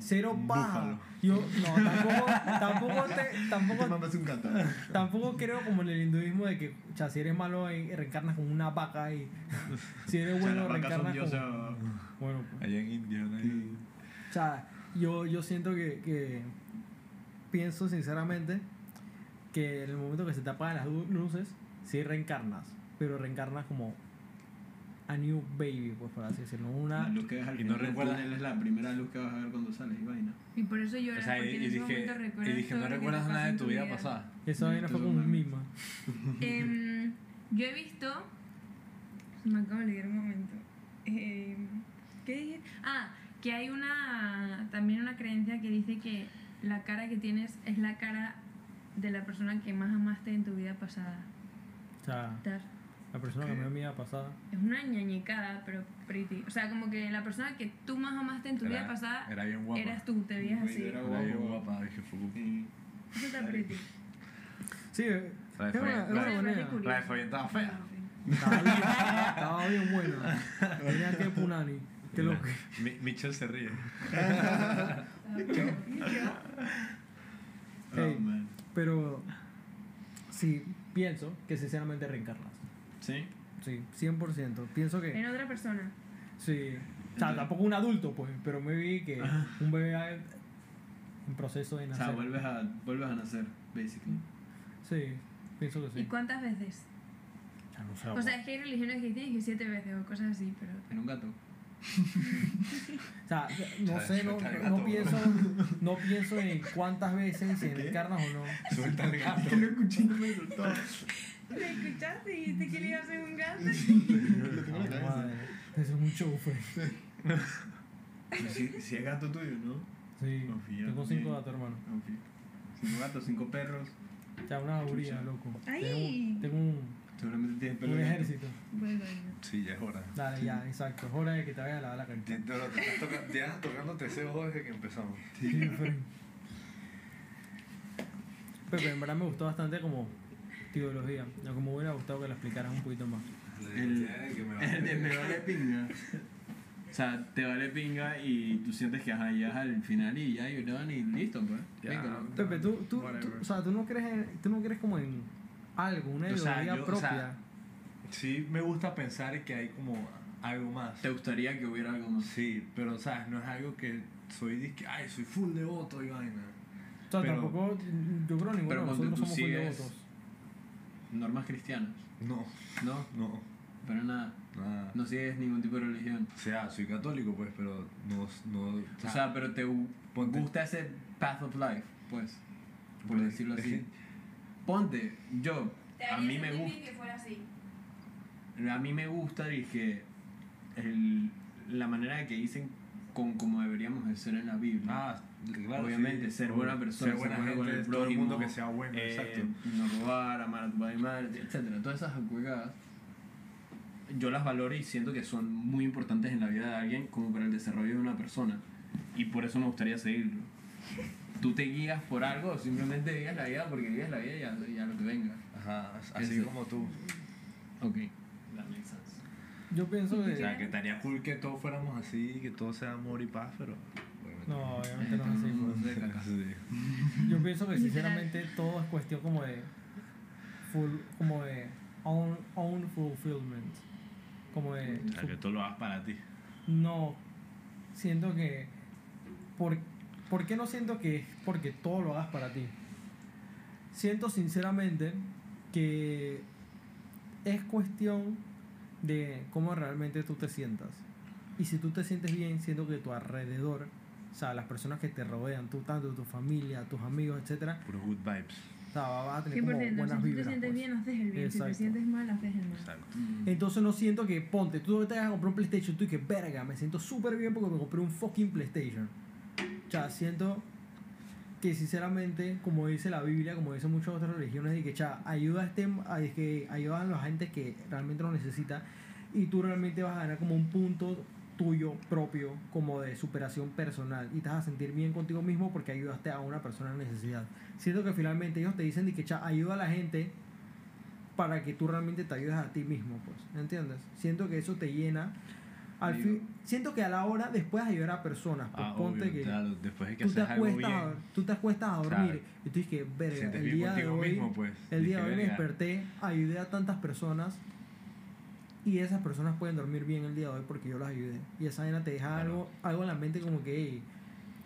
Cero búfalo. Yo no, tampoco, tampoco, te- tampoco, un gato. tampoco creo como en el hinduismo de que, o sea, si eres malo eh, reencarnas como una vaca y si eres O sea, bueno reencarnas como... Bueno, pues. Allá en India, ¿no? Sí. O sea, yo, yo siento que, que pienso sinceramente que en el momento que se te apagan las lu- luces, sí reencarnas, pero reencarnas como a new baby, pues por así decirlo. La Una, luz que ves al Y no recuerdas- túnel es la primera luz que vas a ver cuando sales y vaina. Y por eso lloras, O sea, y, porque en y ese dije, y dije, no recuerdas nada de tu vida pasada. esa vaina fue como Entonces, misma. Em, yo he visto. Me acabo de olvidar un momento. Em, ¿Qué dije? Ah, que hay una. También una creencia que dice que la cara que tienes es la cara de la persona que más amaste en tu vida pasada. O sea. La persona que me dio mi vida pasada. Es una ñañecada, pero pretty. O sea, como que la persona que tú más amaste en tu vida Era- pasada Era bien guapa. eras tú, te veías así. Era Era bien guapo. guapa, dije, fue Eso está pretty. Sí, eh, La de Fabián- estaba fea. Estaba bien, estaba bien buena. Tenía que punani. Que lo Mi- Michelle se ríe. Hey. Oh, man. Pero sí, pienso que sinceramente reencarnas. ¿Sí? Sí, 100%. Pienso que En otra persona. sí. O sea, tampoco un adulto, pues, pero me vi que un bebé en proceso de O nacer. sea, vuelves a, vuelves a nacer, basically. Sí, pienso que ¿Y sí. cuántas veces? Ya no sé, O sea, es que hay religiones que tienes que siete veces o cosas así, pero... En un gato. o sea, no sé, no, no pienso, no pienso en cuántas veces, si reencarnas o no. Suelta el gato. Lo escuché y no me soltó. ¿Me escuchaste? ¿Dijiste que le iba a hacer un gato? Eso es un show, pues. Si, si es gato tuyo, ¿no? Sí, Confía, tengo confía. cinco gatos, hermano. Confío. Cinco gatos, cinco perros. Sea, una jauría, loco. Ay. Tengo, tengo un, Seguramente tienes pelo un ejército. Bueno, Sí, ya es hora. Dale, ya, exacto. Es hora de que te vaya a lavar la carita. Te- te- tocando ese ojo desde que empezamos. Sí, pero- Pepe, en verdad me gustó bastante como teología. Aunque me hubiera gustado que la explicaras un poquito más. El, que me va el de me vale pinga. O sea, te vale pinga y tú sientes que ajá, llegas al final y ya you're done y listo, pues. Venga, ¿no? Pepe, tú, tú, tú- o sea, tú no crees, en- tú no crees como en algo, una O sea, ideología o propia. sea, Sí, me gusta pensar que hay como algo más. ¿Te gustaría que hubiera algo más? Sí, pero sabes, no es algo que soy disque, ay, soy full devoto y vaina. o sea, pero- tampoco, yo creo ninguno de cuando nosotros somos sigues- devotos. Normas cristianas. No, ¿No? no. Pero nada, Nada. no sigues ningún tipo de religión. O sea, soy católico, pues, pero no. no O sea, pero te ponte- gusta ese path of life, pues, por Pero decirlo es así. que- Ponte, yo, a mí me gusta. que fuera así. A mí me gusta que el, la manera de que dicen con como deberíamos de ser en la Biblia. Ah, claro. Obviamente, sí. ser buena persona, Ser buena ser bueno con gente, el todo el mundo prójimo, que sea bueno, eh, exacto. no robar, amar a tu padre y madre, etc. Todas esas juegadas yo las valoro y siento que son muy importantes en la vida de alguien como para el desarrollo de una persona. Y por eso me gustaría seguirlo. Tú te guías por algo o simplemente vives la vida porque vives la vida y ya, ya lo que venga. Ajá, así Ese. como tú. Ok. Yo pienso O que. sea, que estaría cool que todos fuéramos así, que todo sea amor y paz, pero. No, obviamente no es así. pues. Yo pienso que sinceramente todo es cuestión como de. Full, como de. Own, own fulfillment. Como de. O sea, que todo lo hagas para ti. No. Siento que. Por, ¿Por qué no siento que es porque todo lo hagas para ti? Siento sinceramente que es cuestión de cómo realmente tú te sientas. Y si tú te sientes bien, siento que tu alrededor, o sea, las personas que te rodean, tú tanto tu familia, tus amigos, etcétera, Puros good vibes. o sea, vas a tener como 100%. Si buenas tú te vibras. sientes pues. bien, haces el bien. Si Exacto. te sientes mal, haces el mal. Exacto. Entonces no siento que, ponte, tú te vas a comprar un PlayStation, tú y que, verga, me siento súper bien porque me compré un fucking PlayStation. O sea, siento que sinceramente, como dice la Biblia, como dicen muchas otras religiones, de que, cha, ayuda a, este, a, que ayudan a la gente que realmente lo necesita y tú realmente vas a ganar como un punto tuyo propio como de superación personal y te vas a sentir bien contigo mismo porque ayudaste a una persona en necesidad. Siento que finalmente ellos te dicen de que cha, ayuda a la gente para que tú realmente te ayudes a ti mismo, pues, ¿entiendes? Siento que eso te llena. Al Digo. fin, siento que a la hora después de ayudar a personas, pues Ah, ponte obvio, que claro, después de que tú te, algo bien, acuestas a, tú te acuestas a dormir y tú dices que, verga, el día de hoy, mismo, pues. el día de hoy me desperté, ayudé a tantas personas y esas personas pueden dormir bien el día de hoy porque yo las ayudé. Y esa vaina te deja Claro. algo, algo en la mente como que, "Ey,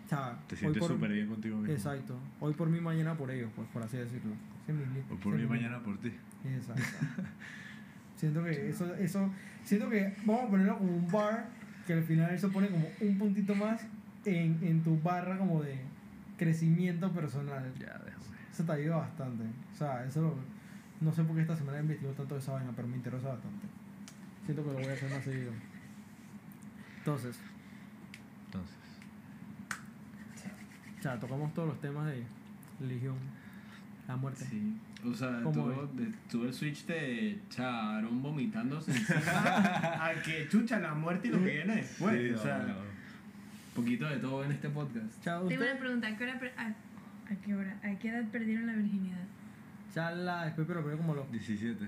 o sea, Te sientes súper bien contigo mismo. Exacto. Hoy por mí, mañana por ellos, pues por así decirlo. Mi li- O por mí mañana por ti. Exacto. siento que eso, eso, siento que vamos a ponerlo como un bar, que al final eso pone como un puntito más en, en tu barra como de crecimiento personal. Ya, déjame. Eso te ayuda bastante. O sea, eso lo- no sé por qué esta semana he investigado tanto de esa vaina, pero me interesa bastante. Siento que lo voy a hacer más seguido. Entonces, Entonces. o sea, tocamos todos los temas de religión, la muerte. Sí. O sea, ¿Cómo tuvo, de- tuvo el switch de Charón vomitándose encima a que chucha la muerte y lo que viene después. Sí, o sea, no, no. poquito de todo en este podcast. Chao, Tengo una pregunta. ¿A qué, hora a, ¿A qué hora? ¿A qué edad perdieron la virginidad? Chala, después, pero primero como los 17.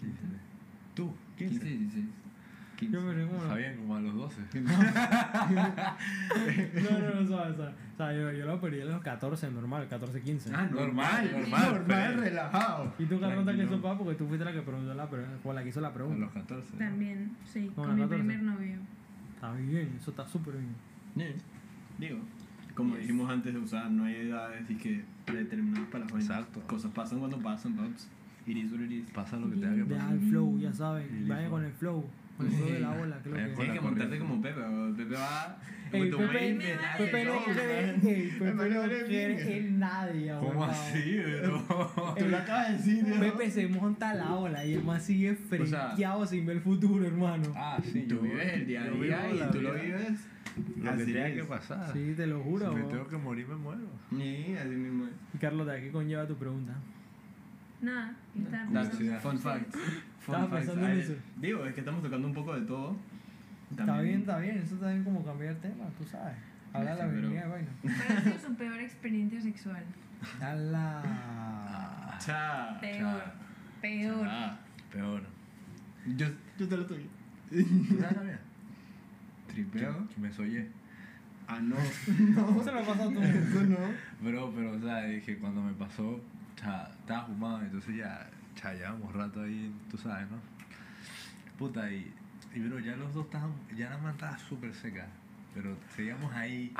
15. ¿Tú? 15, 15. 16. 15. Yo me los Está bien, como a los 12. No, no, no, suave, suave. O sea, yo, yo lo perdí a los 14, normal, 14, 15. Ah, Normal, normal, normal, normal, pero- relajado. ¿Y tú, Carlota, qué pasa? Porque tú fuiste la que preguntó la pregunta, o la que hizo la A pregunta. los 14. ¿no? También, sí, No, con la mi 14. primer novio. Está bien, eso está súper bien. Yeah. Digo, como dijimos antes de usar, no hay edades y que predeterminadas para las vainas. Exacto. Cosas pasan cuando pasan, paps. It is what it is. Pasa lo que tenga que Deja pasar. el flow, ya saben. Listo. con el flow. Con el flow de la ola, que Tienes que montarte como Pepe. Pepe va. Ey, Pepe, Pepe no Pepe no en nadie, ¿Cómo así, bro? Tú lo acabas de decir, ¿no? Pepe se monta la ola y el más sigue frenqueado sin ver el futuro, hermano. Ah, sí, Tú vives el día a día y tú lo vives. Lo Así que tenga que pasar. Sí, te lo juro. Si me tengo que morir, me muero. Sí, así mismo Carlos, ¿de qué conlleva tu pregunta? Nada, estaba pensando. fun fact. Fun Estaba facts. pensando en Ay, eso. Digo, es que estamos tocando un poco de todo. Está bien, está bien. Eso está bien como cambiar el tema, tú sabes. Hablar de la virginidad de vaina. ¿Cuál ha sido su peor experiencia sexual? A la... Cha. Peor. Peor. Ah, Peor. yo, yo te lo estoy. ¿Tú sabes la mía? Tripeo. Me soñé. Ah, no. ¿Cómo se lo pasó a tú? No. Bro, pero, o sea, dije, cuando me pasó, cha, estaba fumado, entonces ya, cha, llevamos rato ahí, tú sabes, ¿no? Puta, y, y bro, ya los dos estaban, ya la mano estaba súper seca, pero seguíamos ahí,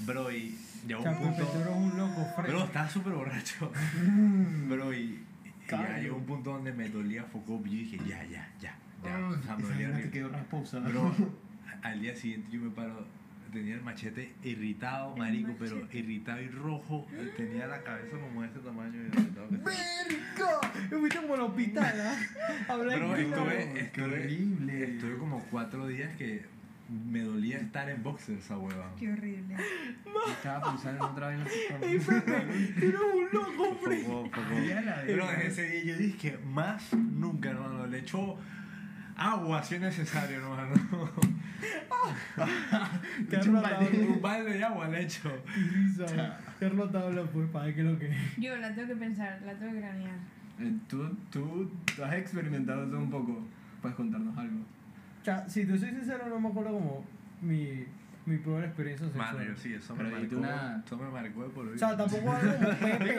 bro, y llegó un punto, tú eres un loco, bro, fresco. estaba súper borracho, bro, y, ya llegó un punto donde me dolía foco y yo dije, ya, ya, ya, ya. O sea, me Esa dolía vaina te horrible. quedó rasposa. Bro, al día siguiente yo me paro, tenía el machete irritado, marico, pero irritado y rojo. Tenía la cabeza como de este tamaño. ¡Verga! Me fuiste como al hospital, ¿ah? Claro. estuve, qué estuve, horrible. estuve como cuatro días que me dolía estar en boxers esa hueva. Qué horrible. Estaba pensando en otra vaina. ¡Ey, Pepe! ¡Eres un loco, Pero desde ese día yo dije más nunca, hermano. Le echo agua si es necesario, hermano. Carlos un, balde, un balde de agua le echo. Risa. Carlos te habla, pues, para es lo que. Yo la tengo que pensar, la tengo que cranear. Eh, ¿Tú, tú, tú has experimentado eso un poco. Puedes contarnos algo. O sea, si te soy sincero, no me acuerdo como mi, mi peor experiencia sexual. Mano, yo sí, eso me Pero marcó. una- Eso me marcó de por vida. O sea, tampoco algo como Pepe.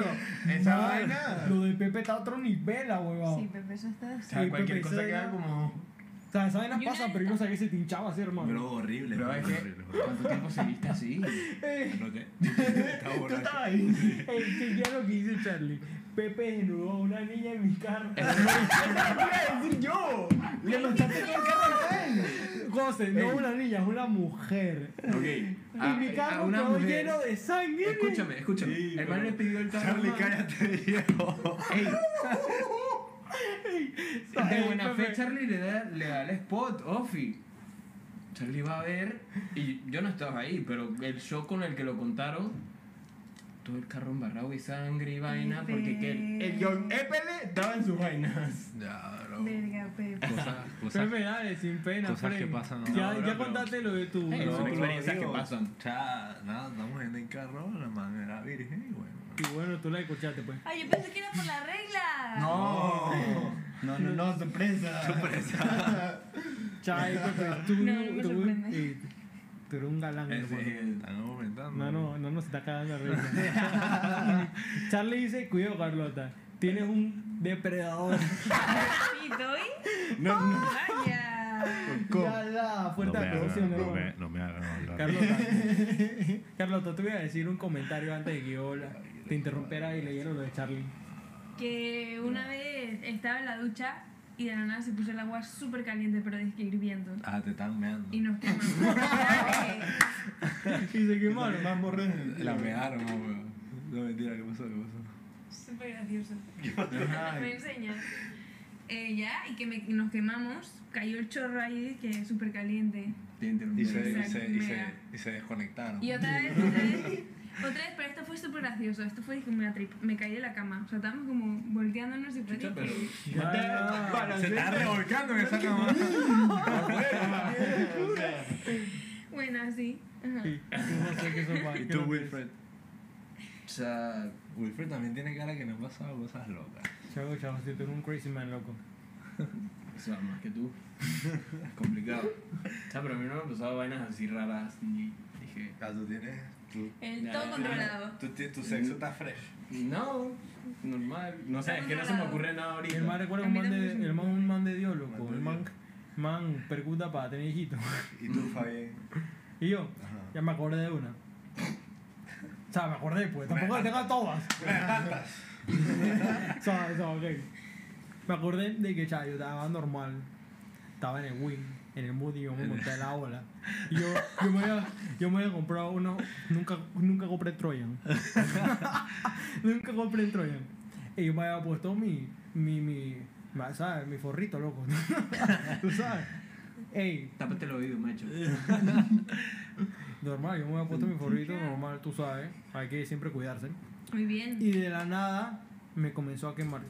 esa No, vaina- Lo de Pepe está a otro nivel, la huevón. Sí, Pepe, eso está O sea, Sí, cualquier Pepe, cosa queda como. O sea, esa vaina Yo pasa, una- pero yo no sabía que se te hinchaba así, hermano. Pero horrible, Pero es horrible, que. ¿Cuánto tiempo seguiste así? Eh, ¿No qué? Estaba Tú estabas ahí. Ey, chequea lo que dice Charlie. Pepe desnudó a una niña en mi carro. Eso lo iba a decir yo. Le mandaste todo el carro tren. José, no una niña, es una mujer. Ok. y a- mi a carro una quedó mujer- lleno de sangre. Escúchame, escúchame. Sí, el man pero- le pidió el carro. Charlie, cállate, viejo. Ey, de Ey, buena fe, Charlie le da, le da el spot, Ofi. Charlie va a ver, y yo no estaba ahí, pero el show con el que lo contaron, todo el carro embarrado y sangre y vaina, porque que el, el John Epele estaba en sus vainas. Ya, bro. Verga, Pepe. Cosas, cosas, Pepe, dale, sin pena, cosas que pasan, ¿no? Ya, No, ya bro, pero- contaste lo de tu. Ey, lo son de experiencias que pasan. Ya, nada, estamos en el carro, la man era virgen y bueno. Y bueno, tú la escuchaste, pues. Ay, yo pensé que era por la regla. No, no, no, no, sorpresa. Sorpresa. Chay, Pepe, tú, No, no me tú, sorprende. tú eres un galán, hermano. Están aumentando. No, no, no nos está cagando la risa. Charlie dice, cuidado Carlota, tienes un depredador. ¿Y doy? No, no. Vaya. ya, ya, fuerte aplausión, hermano. no me hagan hablar. Carlota, Carlota, te voy a decir un comentario antes de que yo la- te interrumpiera y leyera lo de Charlie. Que una vez estaba en la ducha y de la nada se puso el agua súper caliente, pero es que hirviendo. Ah, te están meando. Y nos quemamos. Y se quemaron. Más morrer. La mearon, no, weón. No, mentira, ¿qué pasó? ¿Qué pasó? Súper gracioso. Me enseña. Eh, ya, y que me- nos quemamos. Cayó el chorro ahí, que es súper caliente. Te Y se, y, se, y, se, y se desconectaron. Y otra vez, otra vez, otra vez, pero esto fue súper gracioso. Esto fue como una trip. Me caí de la cama. O sea, estábamos como volteándonos y fue pero-. Se está revolcando en esa cama. Bueno, así. ¿Y tú, Wilfred? O sea, Wilfred también tiene cara que no ha pasado cosas locas. Chavo, chavo, si tú eres un crazy man, loco. o sea, más que tú. Es complicado. O sea, pero a mí no me han pasado vainas así raras y dije, Ah, tú tienes. El Ya, todo ya. controlado. tu, tu sexo está fresh. no, normal. No sé, es que no se me ocurre nada ahorita. El man recuerda un man de, el man un man de Dios, loco. El man, man percuta para tener hijitos. Y tú, Fabián. Y yo, Ajá. ya me acordé de una. O sea, me acordé, pues. Tampoco las tengo todas. o sea, o sea, ok. Me acordé de que, cha, yo estaba normal. Estaba en el wing, en el mood y yo me monté en la ola. Y yo, yo me había, yo me había comprado uno. Nunca, nunca compré Trojan. nunca compré Trojan. Y yo me había puesto mi, mi, mi, ¿sabes? Mi forrito, loco. Tú sabes. Ey, Tápate el oído, macho. Normal, yo me había puesto mi forrito normal, tú sabes. Hay que siempre cuidarse. Muy bien. Y de la nada me comenzó a quemar.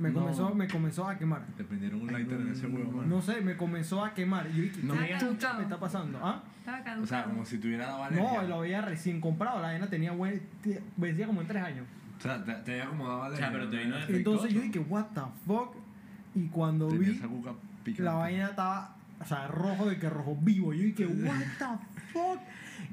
Me No. comenzó, me comenzó a quemar. Te prendieron un Ay, lighter no, en ese huevo, no. man. No sé, me comenzó a quemar. Y yo dije, No ¿qué me digas. chucha me está pasando? ¿Ah? Estaba caducado. O sea, como si tuviera dado alergia. No, lo había recién comprado. La vaina tenía buen. Vencía como en tres años. O sea, te, te había acomodado alergia. O sea, pero te vino Entonces yo dije, ¿What the fuck? Y cuando Tenía vi, la vaina estaba, o sea, rojo de que rojo vivo. Yo dije, what the fuck?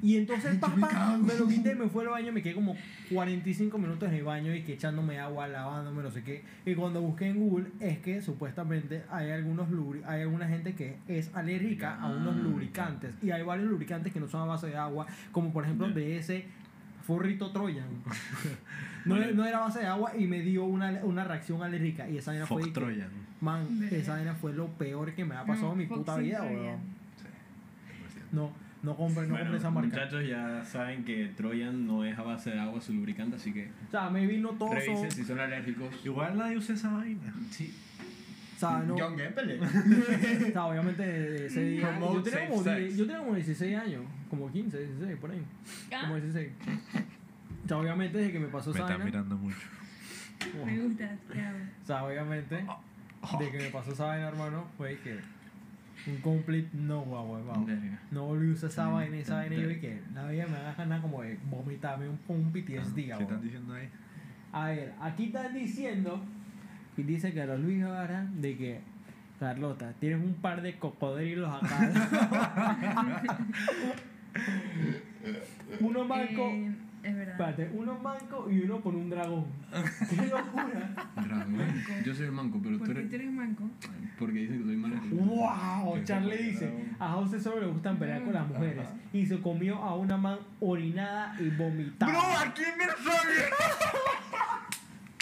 Y entonces, papá, me lo quité, me fui al baño, me quedé como 45 minutos en el baño y que echándome agua, lavándome, no sé qué. Y cuando busqué en Google, es que supuestamente hay algunos lubri hay alguna gente que es alérgica a unos Ah, lubricantes. Y hay varios lubricantes que no son a base de agua, como por ejemplo de ese forrito Troyan. No, no era base de agua y me dio una, una reacción alérgica. Y esa vaina fue. Troyan. Man, esa vaina fue lo peor que me ha pasado No, en mi Fox puta vida, weón. No, no compré, no Bueno, compré esa marca. muchachos ya saben que Troyan no es a base de agua su lubricante, así que O sea, me vino todo. revisen si son alérgicos. Igual nadie usa esa vaina. Sí. O sea, no. John. O sea, obviamente ese día. Yo tenía, como, sex. 10 yo tenía como 16 años, como 15, 16, por ahí. Ah, Como 16. O sea, obviamente desde que me pasó Me esa están vaina. mirando mucho. Me gusta, te amo. O sea, obviamente, de que me pasó esa vaina, hermano, fue que un complete no, guau, guau. No volví a usar esa vaina, esa vaina, y yo Verga. que la vida me da ganas como de vomitarme un, un PTSD, ¿Qué guau. están diciendo ahí? A ver, aquí están diciendo, y dice Carlos Luis Guevara, de que, Carlota, tienes un par de cocodrilos acá. uno manco, Eh, es verdad. espérate, uno manco y uno por un dragón. ¡Qué locura! Dragón. Yo soy el manco, pero tú ¿Por qué eres. tú eres manco? Porque dicen que soy malo. ¡Wow! Charlie dice, a José solo le gustan pelear con las mujeres. Y se comió a una man orinada y vomitada. aquí me sale!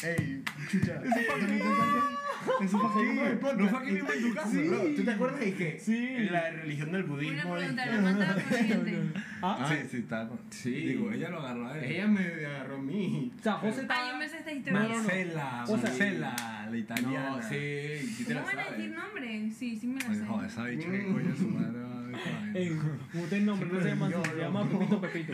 Ey, chucha. Eso fue aquí. No fue aquí mismo en tu casa. Sí. Bro, ¿tú te acuerdas de que Sí. la religión del budismo Una pregunta, dije- ¿la mata consciente? ¿Ah? Sí, sí, está. Sí. Digo, ella lo agarró a él. ella me agarró a mí. O sea, José Ah, estaba... yo me sé esta historia. Marcela, Marcela, la italiana. No, sí, ¿Cómo van a decir nombre? Sí, sí me la sé. joder, esa bicha que coño su madre vaina. Ey, usted el nombre, no se llama así, se llama Pepito Pepito.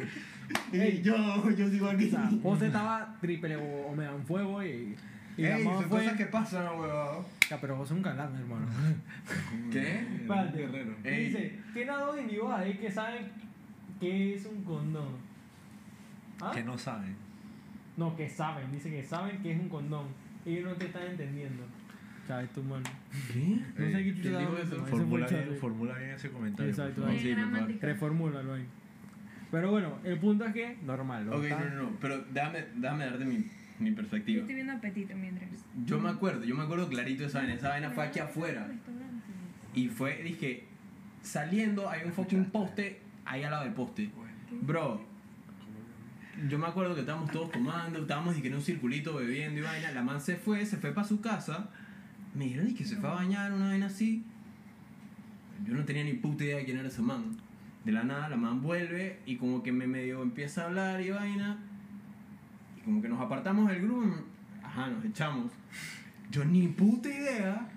Ey, yo, yo sigo aquí. O sea, José estaba triple o, o me dan fuego y... Y Ey, son fue... cosas que pasan, huevón. Ya, pero José es un galán, hermano. ¿Qué? Espérate. guerrero. Y Ey. Dice, tiene a dos individuos ahí que saben qué es un condón. ¿Ah? Que no saben. No, que saben, dice que saben que es un condón. Ellos no te están entendiendo. Chávez, tu mano. ¿Qué? No sé qué fue Formula bien, formula bien ese comentario. Exacto. favor. Sí. Reformúlalo ahí. Pero bueno, el punto es que, normal. ¿no? Ok, Está- no, no, no, pero déjame, déjame darte mi, mi Yo perspectiva. estoy viendo apetito mientras. Yo me acuerdo, yo me acuerdo clarito de esa vaina. Esa vaina fue aquí afuera. Y fue, dije, saliendo hay un fucking poste ahí al lado del poste. Bro, yo me acuerdo que estábamos todos tomando, estábamos dije, en un circulito bebiendo y vaina. La man se fue, se fue para su casa. Me dijeron que se fue a bañar, una vaina así. Yo no tenía ni puta idea de quién era esa man. De la nada, la man vuelve y como que me medio empieza a hablar y vaina. Y como que nos apartamos del grupo. Ajá, nos echamos. Yo ni puta idea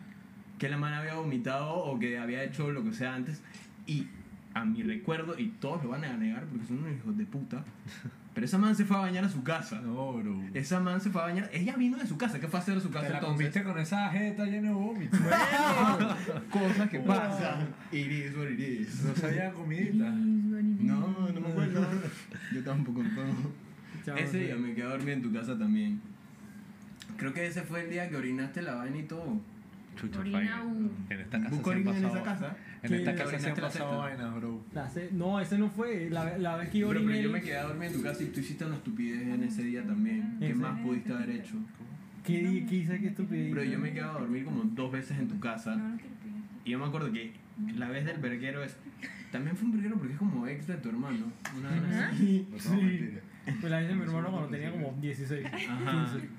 que la man había vomitado o que había hecho lo que sea antes. Y a mi recuerdo, y todos lo van a negar porque son unos hijos de puta. Pero esa man se fue a bañar a su casa. No, bro. Esa man se fue a bañar. Ella vino de su casa. ¿Qué fue a hacer a su casa Te la entonces? con esa jeta llena de vómito. Bueno, cosas que pasan. It is what it is. No sabía comidita. No, no me acuerdo. Yo tampoco me acuerdo. Chao, Ese sí. día me quedé a dormir en tu casa también. Creo que ese fue el día que orinaste la vaina y todo. Chucha, Orina, uh. En esta casa ¿Busco se han orina en esa casa? En esta casa se han ¿Orinaste la pasado vainas, bro. La no, ese no fue. La, la vez que yo Pero, pero oriné. yo me quedé a dormir en tu casa y tú hiciste una estupidez en ese día también. ¿Qué ¿En más serio? pudiste haber hecho? ¿Qué, di- qué hice? ¿Qué estupidez? Pero yo me quedé a dormir como dos veces en tu casa. No, no quiero pegar. Y yo me acuerdo que la vez del verguero es. También fue un verguero porque es como ex de tu hermano. Una vez así. No te voy a mentir. Me la hice mi hermano cuando tenía como 16. Ajá. 15.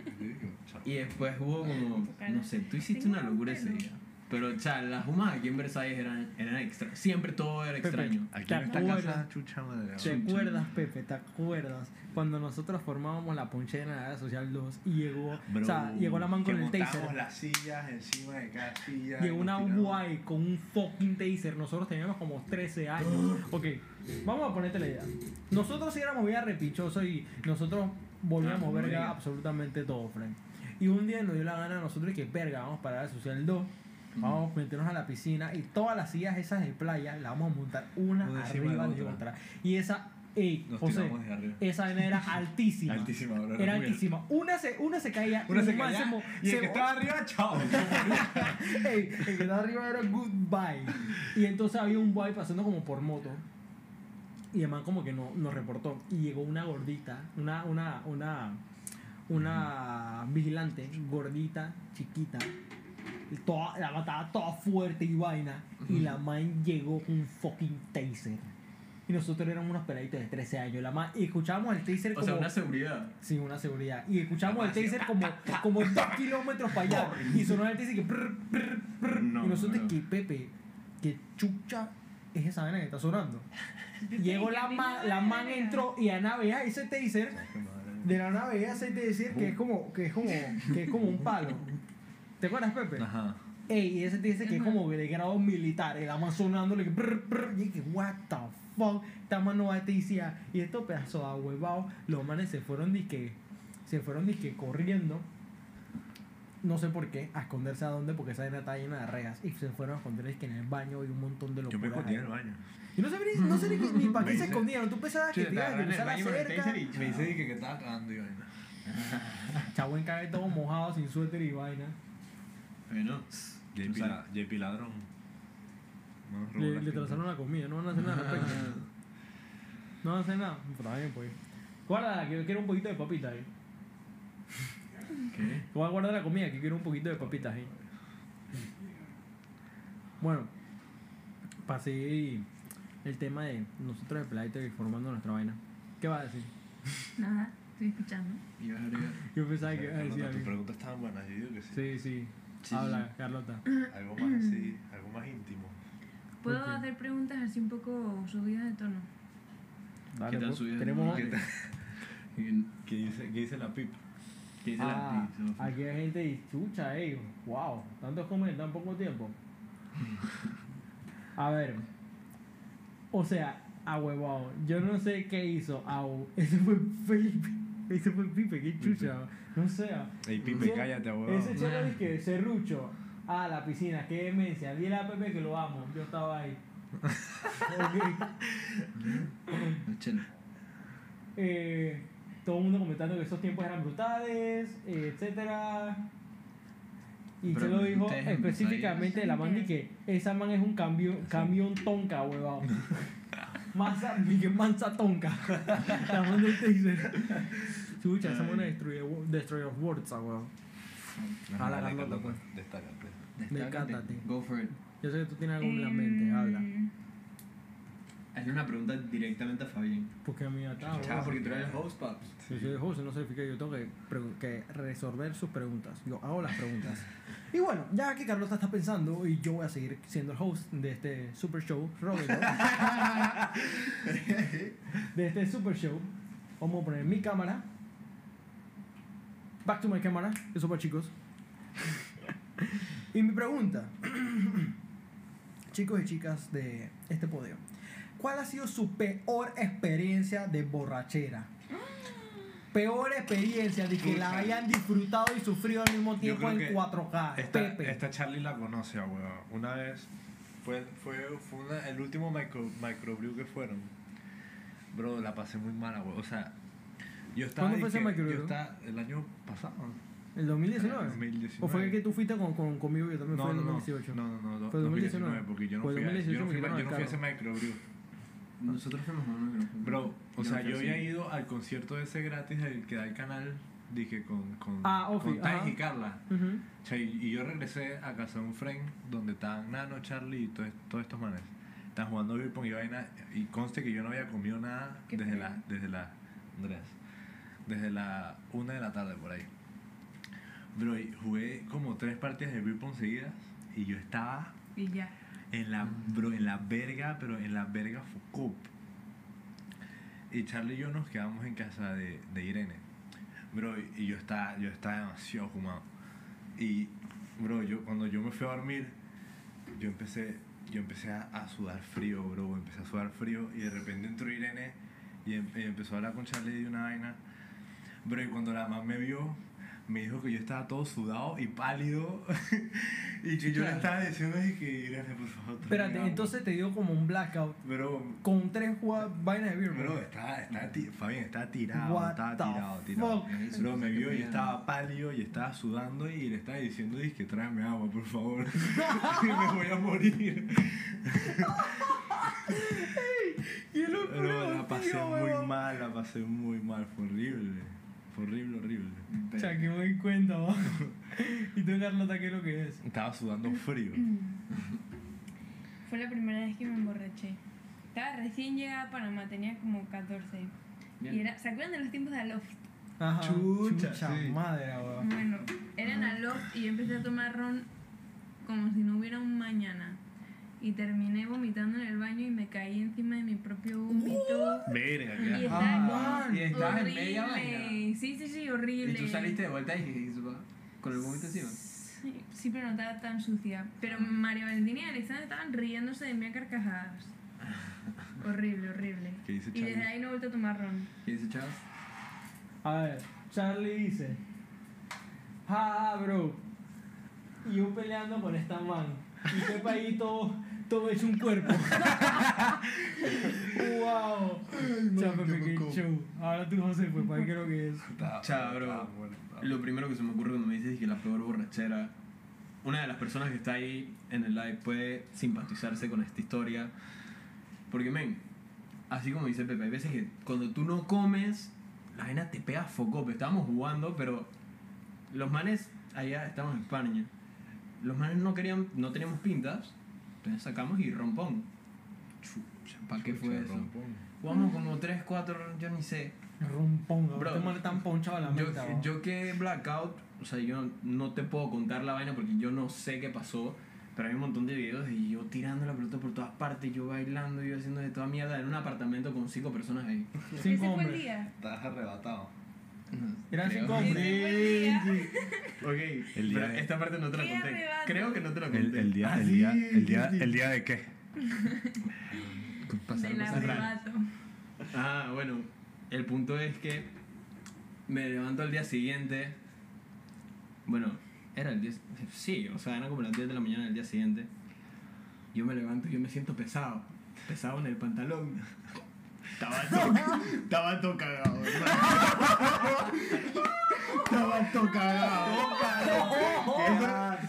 Y después hubo como. No sé, tú hiciste una locura ese día. Pero, cha, las humas aquí en Versalles eran, eran extra. Siempre todo era Pepe. extraño. Aquí ¿Te en esta acuerdas? casa, chucha madre. ¿Te bro. acuerdas, Pepe? ¿Te acuerdas? Cuando nosotros formábamos la ponchera en la área social 2 y llegó, Bro, o sea, llegó la man con el taser. las sillas encima de cada silla. Llegó y una guay con un fucking taser. Nosotros teníamos como 13 años. Ok, vamos a ponerte la idea. Nosotros sí éramos bien repichosos y nosotros volvíamos Ah, verga verga. absolutamente todo, friend. Y un día nos dio la gana a nosotros que verga, vamos para la social 2. Vamos a meternos a la piscina y todas las sillas esas de playa las vamos a montar una encima arriba de otra. otra. Y esa, ey, Nos José, esa vaina era altísima. Altísima, bro. Era muy altísima. Una se, una se caía. Una se caía mo- y el se- que estaba arriba, chao. Ey, el que estaba arriba era goodbye. Y entonces había un boy pasando como por moto. Y el man como que no, nos reportó. Y llegó una gordita, una, una, una, una vigilante, gordita, chiquita. Y toda, la mataba toda fuerte y vaina. Y la man llegó con un fucking taser. Y nosotros éramos unos peladitos de 13 años. La ma- y escuchábamos el taser O como. sea, una seguridad. Sin una seguridad. Y escuchábamos el taser como, como dos kilómetros para allá. Y sonó el taser que. prr, prr, prr. No, y nosotros no. que, Pepe, que chucha es esa vaina que está sonando. Llegó la man, la man entró y a navega ese taser. De la nave ese taser que es como, que es como, que es como un palo. ¿Te acuerdas, Pepe? Ajá. Ey, y ese te dice que es como de grado militar, el ama sonándole que brr, brr, y que what the fuck, esta mano va te decía, y estos pedazos de ahuevados, los manes se fueron disque, se fueron disque corriendo, no sé por qué, a esconderse a dónde, porque esa arena está llena de regas, y se fueron a esconder es que en el baño hay un montón de Yo me locuras. escondí en el baño. Y no sé ni, no sé ni, ni para qué se escondieron, tú pensabas que te ibas a cruzar la cerca, y Me dice dije que estaba cagando y vaina. chavo en todo mojado, sin suéter y vaina. Bueno, JP, la- JP ladrón. Le, la le trazaron la comida, no van a hacer nada al respecto. No van a hacer nada. Pero está bien, pues. Guárdala, que yo quiero un poquito de papitas ahí. ¿qué? Voy a guardar la comida, que quiero un poquito de papitas ahí. Bueno, para seguir el tema de nosotros de y formando nuestra vaina. ¿Qué vas a decir? Nada, estoy escuchando. Y vas a agregar. Yo pensaba que ibas a decir Carlota, tus algo. preguntas estaban buenas, yo digo que sí. Sí, sí. Sí, Habla. Carlota. Algo más así, algo más íntimo. ¿Puedo hacer preguntas así un poco subidas de tono? Dale, ¿Qué tal su vida? Tenemos. ¿Qué? ¿Qué dice, qué dice la pip? ¿Qué dice Ah, la pizza? aquí hay gente y chucha, ey, wow, tantos comer en tan poco tiempo. A ver, o sea, a huevado, yo no sé qué hizo, au, ese fue Felipe, ese fue Pipe, qué chucha, no sé. ah. Ey, Pipe, Sí, cállate, huevón. Ese chero es que serrucho, a la piscina, qué demencia, dile a Pepe que lo amo, yo estaba ahí. Eh, todo el mundo comentando que esos tiempos eran brutales, eh, etcétera. Y se lo dijo específicamente de la man que esa man es un cambio, camión tonca, huevado. Que mansa tonca. la man taser. Chucha, esa man es Destroyer, Destroyer of Words, ah. Ajá, a la Carlota, Carlota, Destácate. Go for it. Yo sé que tú tienes algo en la mente, habla. Mm, Hazle una pregunta directamente a Fabián. Porque a mí ya está, huevado. porque tú eres el host, paps. Yo soy el host, no significa que yo tengo que, que resolver sus preguntas. Yo hago las preguntas. Y bueno, ya que Carlota está pensando, y yo voy a seguir siendo el host de este super show, Robert, de este super show, vamos a poner mi cámara. Back to my cámara, eso para chicos. y mi pregunta, chicos y chicas de este podio, ¿cuál ha sido su peor experiencia de borrachera? Peor experiencia de que la hayan disfrutado y sufrido al mismo tiempo en que 4K. Esta, Pepe. esta Charlie la conoce, weón. Una vez fue, fue, fue una- el último micro, microbrew que fueron. Bro, la pasé muy mala, weón. O sea, yo estaba. ¿Cuándo fue ese microbrew? Yo estaba el año pasado. ¿El 2019? 2019. ¿O fue el que tú fuiste con, con, conmigo? Yo también No, fue en no, no, 2018. no, no, no, no, Fue 2019, 2019, porque yo no Fue fui a, yo 2018 no fui, yo no fui a el ese microbrew. Nosotros fuimos a no fue. Bro, o Yo sea, no yo había ido al concierto ese gratis del que da el canal, dije, con, con, Ah, con y Carla. O sea, y, y yo regresé a casa de un friend donde estaban Nano, Charlie y todo- todos estos manes. Estaban jugando beer pong y vaina. Y conste que yo no había comido nada desde la, desde la. Andrés. Desde la una de la tarde por ahí. Bro, y jugué como tres partidas de beer pong seguidas. Y yo estaba Y ya. en la, bro, en la verga, pero en la verga Foucault. Y Charlie y yo nos quedamos en casa de, de Irene. Bro, y, y yo estaba, yo estaba demasiado fumado. Y, bro, yo cuando yo me fui a dormir, yo empecé, yo empecé a, a sudar frío, bro. Empecé a sudar frío y de repente entró Irene y, em- y empezó a hablar con Charlie de una vaina. Bro, y cuando la mamá me vio, me dijo que yo estaba todo sudado y pálido. y que yo le estaba diciendo y que Irene, por favor. Espérate, agua". entonces te dio como un blackout Bro, con tres vainas de beer. Bro, estaba, ti- Fabián, estaba tirado, What estaba tirado, tirado. Bro, me vio y estaba pálido y estaba sudando y le estaba diciendo, que tráeme agua, por favor. me voy a morir. ¡Qué locura, Bro, la pasé tío, muy mal, la pasé muy mal, fue horrible. Horrible, horrible. O sea, que me doy cuenta, va. y tú, Carlota, ¿qué es lo que es? Estaba sudando frío. Fue la primera vez que me emborraché. estaba recién llegada a Panamá, tenía como 14. Bien. Y era, ¿se acuerdan de los tiempos de Aloft? Ajá. Chucha, sí. madre, weón. Bueno, era en Aloft y yo empecé a tomar ron como si no hubiera un mañana. Y terminé vomitando en el baño y me caí encima de mi propio vómito. Verga, Y ya. está Ah, Y estabas en media horrible. vaina. Sí, sí, sí, horrible. Y tú saliste de vuelta y con el vómito encima. Sí, sí, pero no estaba tan sucia. Pero María Valentina y Alexandra estaban riéndose de mí a carcajadas. horrible, horrible. ¿Qué dice Y desde Charlie? ahí no he vuelto a tomar ron. ¿Qué dice Chavos? A ver, Charlie dice. Ah, bro. Y yo peleando con esta man. Y Pepa ahí todo, todo hecho un cuerpo. wow. Chao, Pepe, qué show. Ahora tú, José, pues, ¿para qué creo que es? Chao, bro. Lo primero que se me ocurre cuando me dices que la peor borrachera, una de las personas que está ahí en el live puede simpatizarse con esta historia. Porque, men, así como dice Pepe, hay veces que cuando tú no comes, la vaina te pega foco. Estábamos jugando, pero los manes, allá estamos en España, los manes no querían, no teníamos pintas, entonces sacamos y rompón. ¿para qué fue eso? rompón. Jugamos como 3, 4, yo ni sé. Rompón, Bro, bro. Este man tan ponchado a la Yo, meta, yo que blackout, o sea, yo no te puedo contar la vaina porque yo no sé qué pasó, pero hay un montón de videos de yo tirando la pelota por todas partes, yo bailando, yo haciendo de toda mierda en un apartamento con cinco personas ahí. Cinco Ese fue el hombres. día. Estabas arrebatado. Fue el día. Ok, El día pero de- esta parte no te la ¡Qué conté. arrebato! Creo que no te la conté. El, el día, Ah, el sí, día, el día, sí, sí. el día de qué? Del arrebato. Ah, bueno, el punto es que me levanto al día siguiente. Bueno, era el día. Sí, o sea, eran como las 10 de la mañana del día siguiente. Yo me levanto y yo me siento pesado. Pesado en el pantalón. Estaba todo, estaba todo cagado. Estaba todo cagado.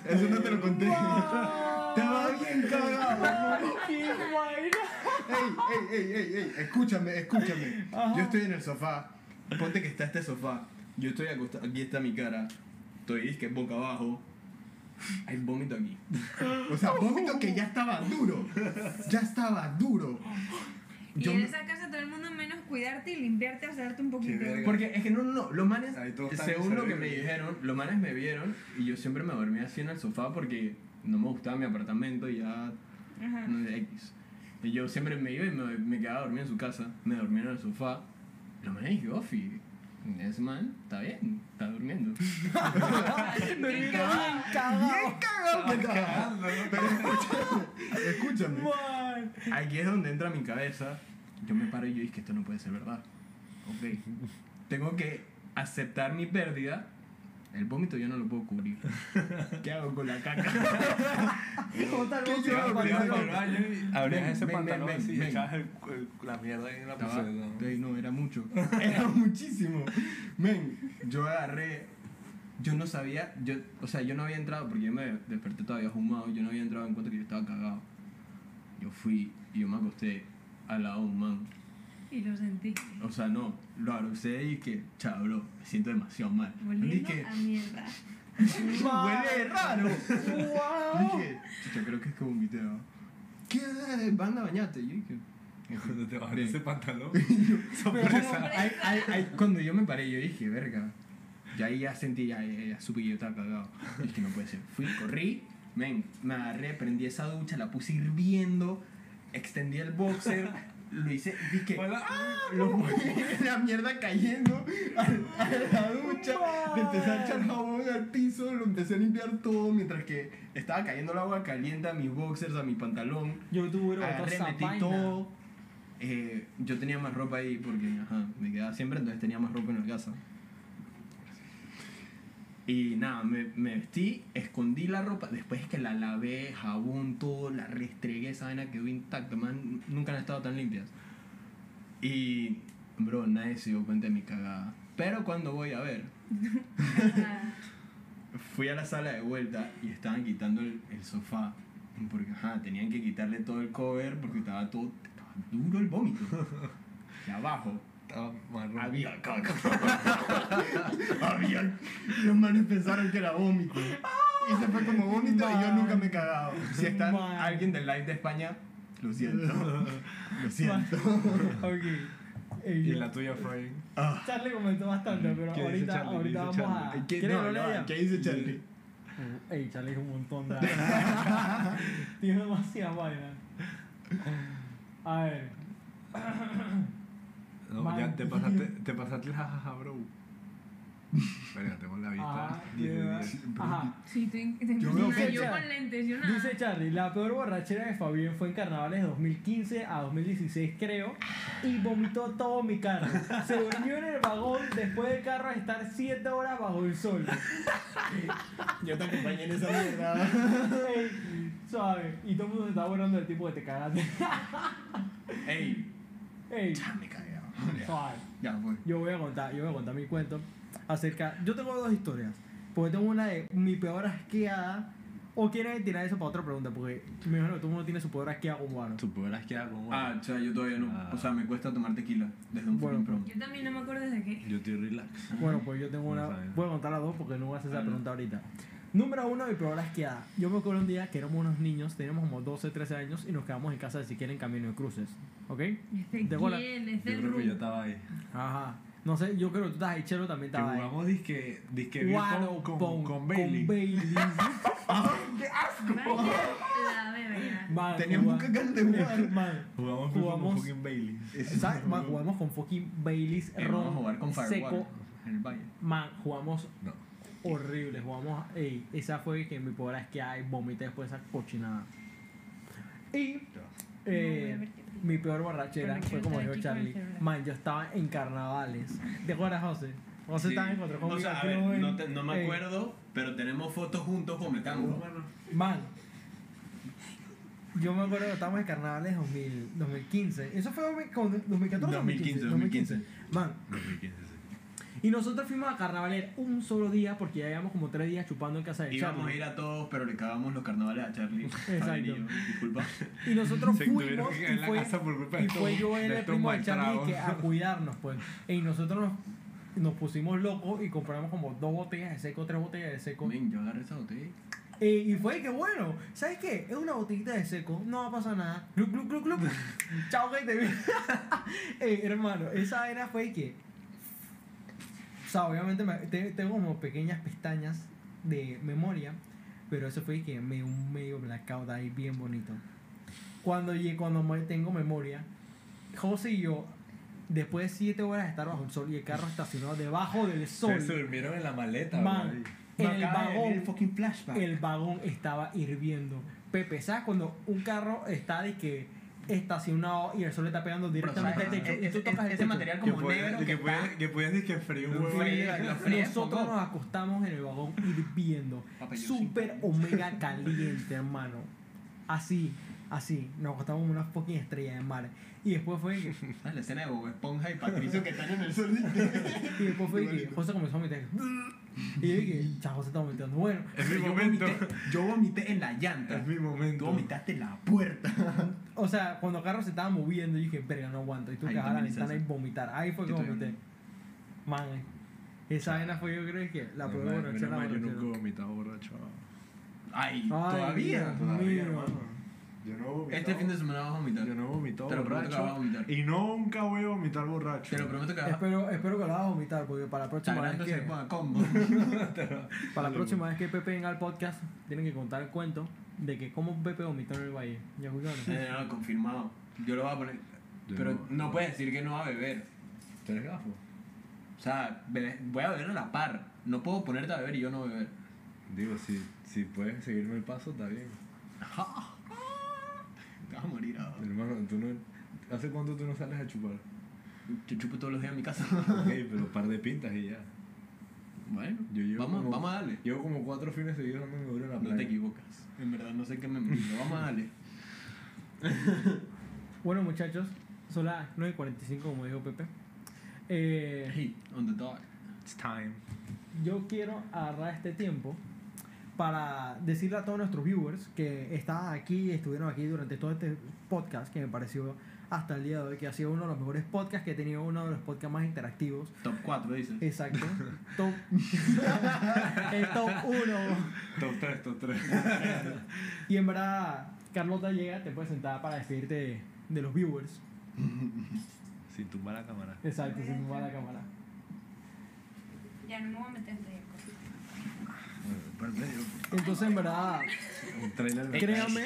Eso, eso no te lo conté. Estaba bien cagado. Ey, ey, ey, ey, ey, escúchame, escúchame. Yo estoy en el sofá. Ponte que está este sofá. Yo estoy acostado. Aquí está mi cara. Estoy que boca abajo. Hay vómito aquí. O sea, vómito que ya estaba duro. Ya estaba duro. Y Yo en me- esa casa todo el mundo menos cuidarte y limpiarte, asarte un poquito. verga. Porque es que no, no, no. Los manes, según lo que me dijeron, los manes me vieron y yo siempre me dormía así en el sofá porque no me gustaba mi apartamento y ya Ajá. no sé, X. Y yo siempre me iba y me, me quedaba dormido en su casa, me dormía en el sofá. Lo man dije, Ofi, ese man está bien, está durmiendo. Bien cagado. cagando, Pero escúchame, escúchame. Man. Aquí es donde entra mi cabeza. Yo me paro y yo dije que esto no puede ser verdad. Ok. Tengo que aceptar mi pérdida. El vómito yo no lo puedo cubrir. ¿Qué hago con la caca? Abrías ese ven, pantalón ven, así y echabas el- el- la mierda en la. Ey, no, era mucho. Era muchísimo. Men, yo agarré. Yo no sabía, yo, o sea, yo no había entrado porque yo me desperté todavía fumado. Yo no había entrado en cuenta que yo estaba cagado. Yo fui y yo me acosté al lado de un man. Y lo sentí. O sea, no, lo abracé y que, chao, bro, me siento demasiado mal. Oliendo Dije, a mierda. huele raro. Wow. Dije, chucha, creo que es que vomité. ¿no? ¿Qué? Banda, bañate. Yo dije, Cuando te bajas Bien. ese pantalón. Sorpresa. Ay, ay, ay, cuando yo me paré, yo dije, verga. Y ahí ya sentí, ya, ya, ya supe que yo estaba cagado. Y dije, no puede ser. Fui, corrí, men, me agarré, prendí esa ducha, la puse hirviendo, extendí el boxer, lo hice, dije, Hola. lo la mierda cayendo a, a la ducha, le empecé a echar jabón al piso, lo empecé a limpiar todo mientras que estaba cayendo el agua caliente a mis boxers, a mi pantalón. Yo tuve Agarré, metí todo. Eh, yo tenía más ropa ahí porque ajá, me quedaba siempre, entonces tenía más ropa en la casa. Y nada, me, me vestí, escondí la ropa, después que la lavé, jabón, todo, la restregué, esa vaina quedó intacta, man, nunca han estado tan limpias. Y, bro, nadie se dio cuenta de mi cagada. Pero cuando voy a ver, fui a la sala de vuelta y estaban quitando el, el sofá. Porque, ajá, tenían que quitarle todo el cover porque estaba todo estaba duro el vómito. Y abajo Marrón. había caca. había. Los manes pensaron que era vómito. Y se fue como vómito y yo nunca me he cagado. Si está Man. alguien del live de España, Lo siento. Lo siento. ok. Ey, Y la tuya, Freud. Charlie comentó bastante, pero ¿Qué dice ahorita, ahorita dice vamos a. ¿Qué, ¿Quieres no, no? ¿Qué dice Charlie? Uh, Ey, Charlie es un montón de. Tiene demasiada vaina. A ver. No, Man. ya te pasaste, te pasaste el jajaja, bro. Verga, tengo la vista Ajá, 10 de lleva- 10. Ajá. Sí, te Yo yo, con lentes, yo nada. Dice Charlie, la peor borrachera de Fabián fue en carnavales de 2015 a 2016 creo y vomitó todo mi carro. Se durmió en el vagón después del carro estar 7 horas bajo el sol. Yo te acompañé en esa mierda. Ey, suave. Y todo el mundo se está burlando del tipo que te cagaste. Ey, Ey, ya me cagué. Suave. Ya fue. Yo voy a contar, yo voy a contar mi cuento acerca. Yo tengo dos historias. Porque tengo una de mi peor asqueada. O quieren tirar eso para otra pregunta, porque me imagino que todo el mundo tiene su peor asqueada como humano. Tu podrás quedar con Ah, o sea, yo todavía no. Ah. O sea, me cuesta tomar tequila desde un Bueno, prom. Yo también no me acuerdo de qué. Yo estoy relax. Bueno, pues yo tengo una. Voy a contar las dos porque no voy a hacer esa pregunta ahorita. Número uno, mi peor asqueada. Yo me acuerdo un día que éramos unos niños, teníamos como 12, 13 años y nos quedamos en casa de Siquiera en Camino de Cruces. ¿Ok? ¿Este. ¿Este Yo creo que yo estaba ahí. Ajá. No sé, yo creo que tú estás ahí, Chelo también estaba ahí. jugamos disque, disque Guaro con, con, con Bailey. Vaya la verga. Man, Teníamos que de jugar. Man, Jugamos, Jugamos- con fucking Bailey. ¿sabes? Man, jugamos con fucking Baileys, Eh, vamos a ron, jugar con Firewall seco. en el valle. Man, jugamos No. Horrible. Jugamos. Ey, esa fue que mi peor asqueada y vomité después de esa cochinada. Y. Eh, No, mi peor borrachera fue como dijo con Charlie. Man, yo estaba en carnavales. ¿Te acuerdas, José? José estaba en encontró conmigo O sea, a ver, no, te- no me Ey, acuerdo, pero tenemos fotos juntos vomitando. Man, yo me acuerdo que estábamos en carnavales 2000, 2015. Eso fue 2000 como 2014 o 2015, 2015. Man, 2015, sí. Y nosotros fuimos a carnaval un solo día porque ya llevamos como tres días chupando en casa de Íbamos a Charlie. ir a todos, pero le cagamos los carnavales a Charlie. Exacto. Y yo, Disculpa. Y nosotros Se fuimos y en la fue, casa por culpa de y fue yo era el primo de Charlie que a cuidarnos pues. Y nosotros nos, nos pusimos locos y compramos como dos botellas de seco, tres botellas de seco. Men, yo agarré esa botella. Eh, y fue que bueno, ¿sabes qué? Es una botellita de seco, no va a pasar nada. Glup, glup, glup, glup. Chao, que te vi. Eh, hermano, esa vaina fue que. O sea, obviamente me- te- tengo como pequeñas pestañas de memoria, pero eso fue que me un medio blackout ahí bien bonito. Cuando, llegué- cuando tengo memoria, José y yo, después de 7 horas de estar bajo el sol y el carro estacionado debajo del sol, se durmieron en la maleta, Man, bro. en el vagón, fucking flashback. el vagón estaba hirviendo. Pepe, ¿sabes cuando un carro está de que estacionado y el sol le está pegando directamente al techo? y tú tocas el ese techo? material como negro que que podías decir que frío Nosotros nos acostamos en el vagón hirviendo. Sí. omega caliente, hermano. Así, así. Nos acostamos como una fucking estrella de mar. Y después fue que, ¿Sabes la escena de Bob Esponja y Patricio que están en el sol? y después fue que José comenzó a meter. Y yo dije, chao, José está vomitando. Bueno, Es mi yo momento. Vomité, yo vomité en la llanta. Es mi Tú momento. vomitaste en la puerta. O sea, cuando el carro se estaba moviendo, yo dije, verga, no aguanto. Y tú a la ventana y vomitar. Ahí fue que vomité. Man, esa vaina fue, yo creo que la mal- borrachera. menos mal, Yo nunca he vomitado borracho. Ay, todavía. Todavía, hermano. Yo no vomitado. Este fin de semana vas a vomitar. Yo no he vomitado Te lo prometo que vas a borracho. vomitar. Y nunca voy a vomitar borracho. Te lo prometo que vas a Espero, espero que lo hagas vomitar, porque para la próxima vez que, combo. para la próxima vez que Pepe venga al podcast, tienen que contar el cuento de que cómo Pepe vomitó en el valle. ¿Ya escucharon? Eh, no, confirmado. Yo lo voy a poner. Yo Pero no- no puedes decir que no va a beber. ¿Tú eres gafo? O sea, bebe- voy a beber a la par. No puedo ponerte a beber y yo no beber. Digo, si, si puedes seguirme el paso, está bien. Te vas a morir ahora. Hermano, tú no... ¿Hace cuánto tú no sales a chupar? Yo chupo todos los días en mi casa. ok, pero un par de pintas y ya. Bueno, Yo llevo vamos, como- vamos a darle. Llevo como cuatro fines seguidos dándome duro en la No te playa. equivocas. En verdad, no sé qué me pero vamos a darle. Bueno, muchachos, son las 9.45, como dijo Pepe. Eh, Hey, on the dot. It's time. yo quiero agarrar este tiempo para decirle a todos nuestros viewers que estaban aquí, estuvieron aquí durante todo este podcast, que me pareció hasta el día de hoy que ha sido uno de los mejores podcasts que he tenido, uno de los podcasts más interactivos. Top 4, dices. Exacto. top. el top 1. Top 3, top 3. Y en verdad, Carlota llega, te puedes sentar para despedirte de, de los viewers. Sin tumbar la cámara. Exacto, sin tumbar la cámara. Ya no me voy a meter ahí. Entonces, en verdad, Un trailer de créame,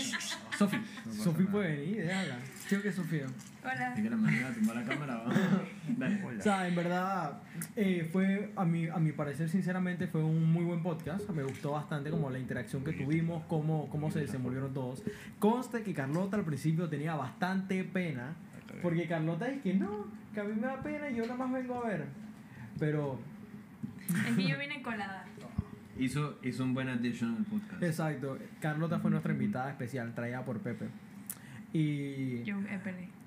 Sofi. Sofi puede venir, déjala. Sí o que Sofía. Hola. Es que la manera de la cámara. Dale. O sea, en verdad, eh, fue, a mi, a mi parecer, sinceramente, fue un muy buen podcast. Me gustó bastante como la interacción que tuvimos, cómo, cómo se desenvolvieron todos. Conste que Carlota al principio tenía bastante pena, porque Carlota es que no, que a mí me da pena y yo nada más vengo a ver. Pero, Es que yo vine colada. Hizo, hizo un buen addition al podcast. exacto, Carlota fue nuestra invitada especial, traída por Pepe. Y Yo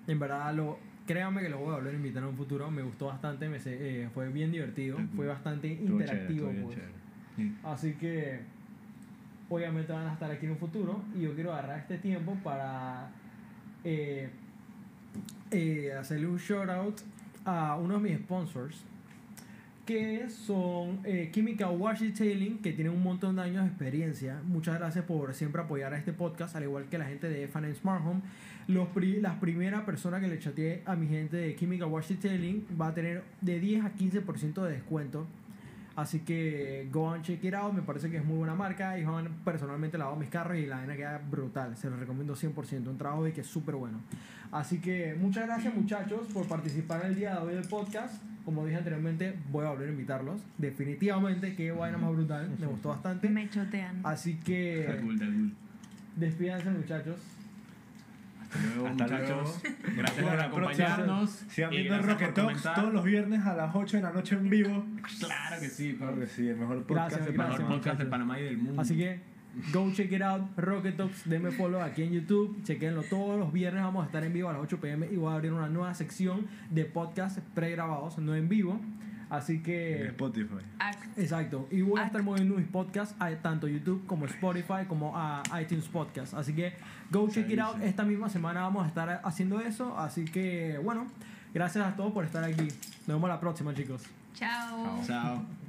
en verdad, lo, créanme que lo voy a volver a invitar en un futuro. Me gustó bastante, me eh, fue bien divertido, fue bastante chévere, interactivo. pues. Así que obviamente van a estar aquí en un futuro y yo quiero agarrar este tiempo para eh, eh, hacerle un shout out a uno de mis sponsors que son eh, Chemical Wash Detailing que tienen un montón de años de experiencia muchas gracias por siempre apoyar a este podcast al igual que la gente de Fan Smart Home los pri- las primeras personas que le chateé a mi gente de Chemical Wash Detailing va a tener de 10 a 15% de descuento Así que go and check it out, me parece que es muy buena marca. Y han personalmente lavado mis carros y la vaina queda brutal. Se lo recomiendo 100%, un trabajo de que es súper bueno. Así que muchas gracias muchachos por participar el día de hoy del podcast. Como dije anteriormente, voy a volver a invitarlos. Definitivamente, qué vaina más brutal, me gustó bastante. Me chotean. Así Está que cool, está cool. despídanse muchachos. Hasta luego, Hasta muchachos. luego. Gracias por acompañarnos. Sigan viendo Rocket Talks todos los viernes a las 8 de la noche en vivo. Claro que sí, Claro que sí, el mejor podcast Gracias, El gracias. mejor podcast de Panamá y del mundo. Así que go check it out, Rocket Talks, denme follow aquí en YouTube, chequenlo todos los viernes, vamos a estar en vivo a las 8 pm y voy a abrir una nueva sección de podcast pregrabados, no en vivo. Así En que, Spotify. Act. exacto, y voy a estar moviendo mis podcasts a tanto YouTube como Spotify como a iTunes Podcast. Así que go check it out, esta misma semana vamos a estar haciendo eso, así que bueno, gracias a todos por estar aquí. Nos vemos la próxima chicos. Chao. Chao.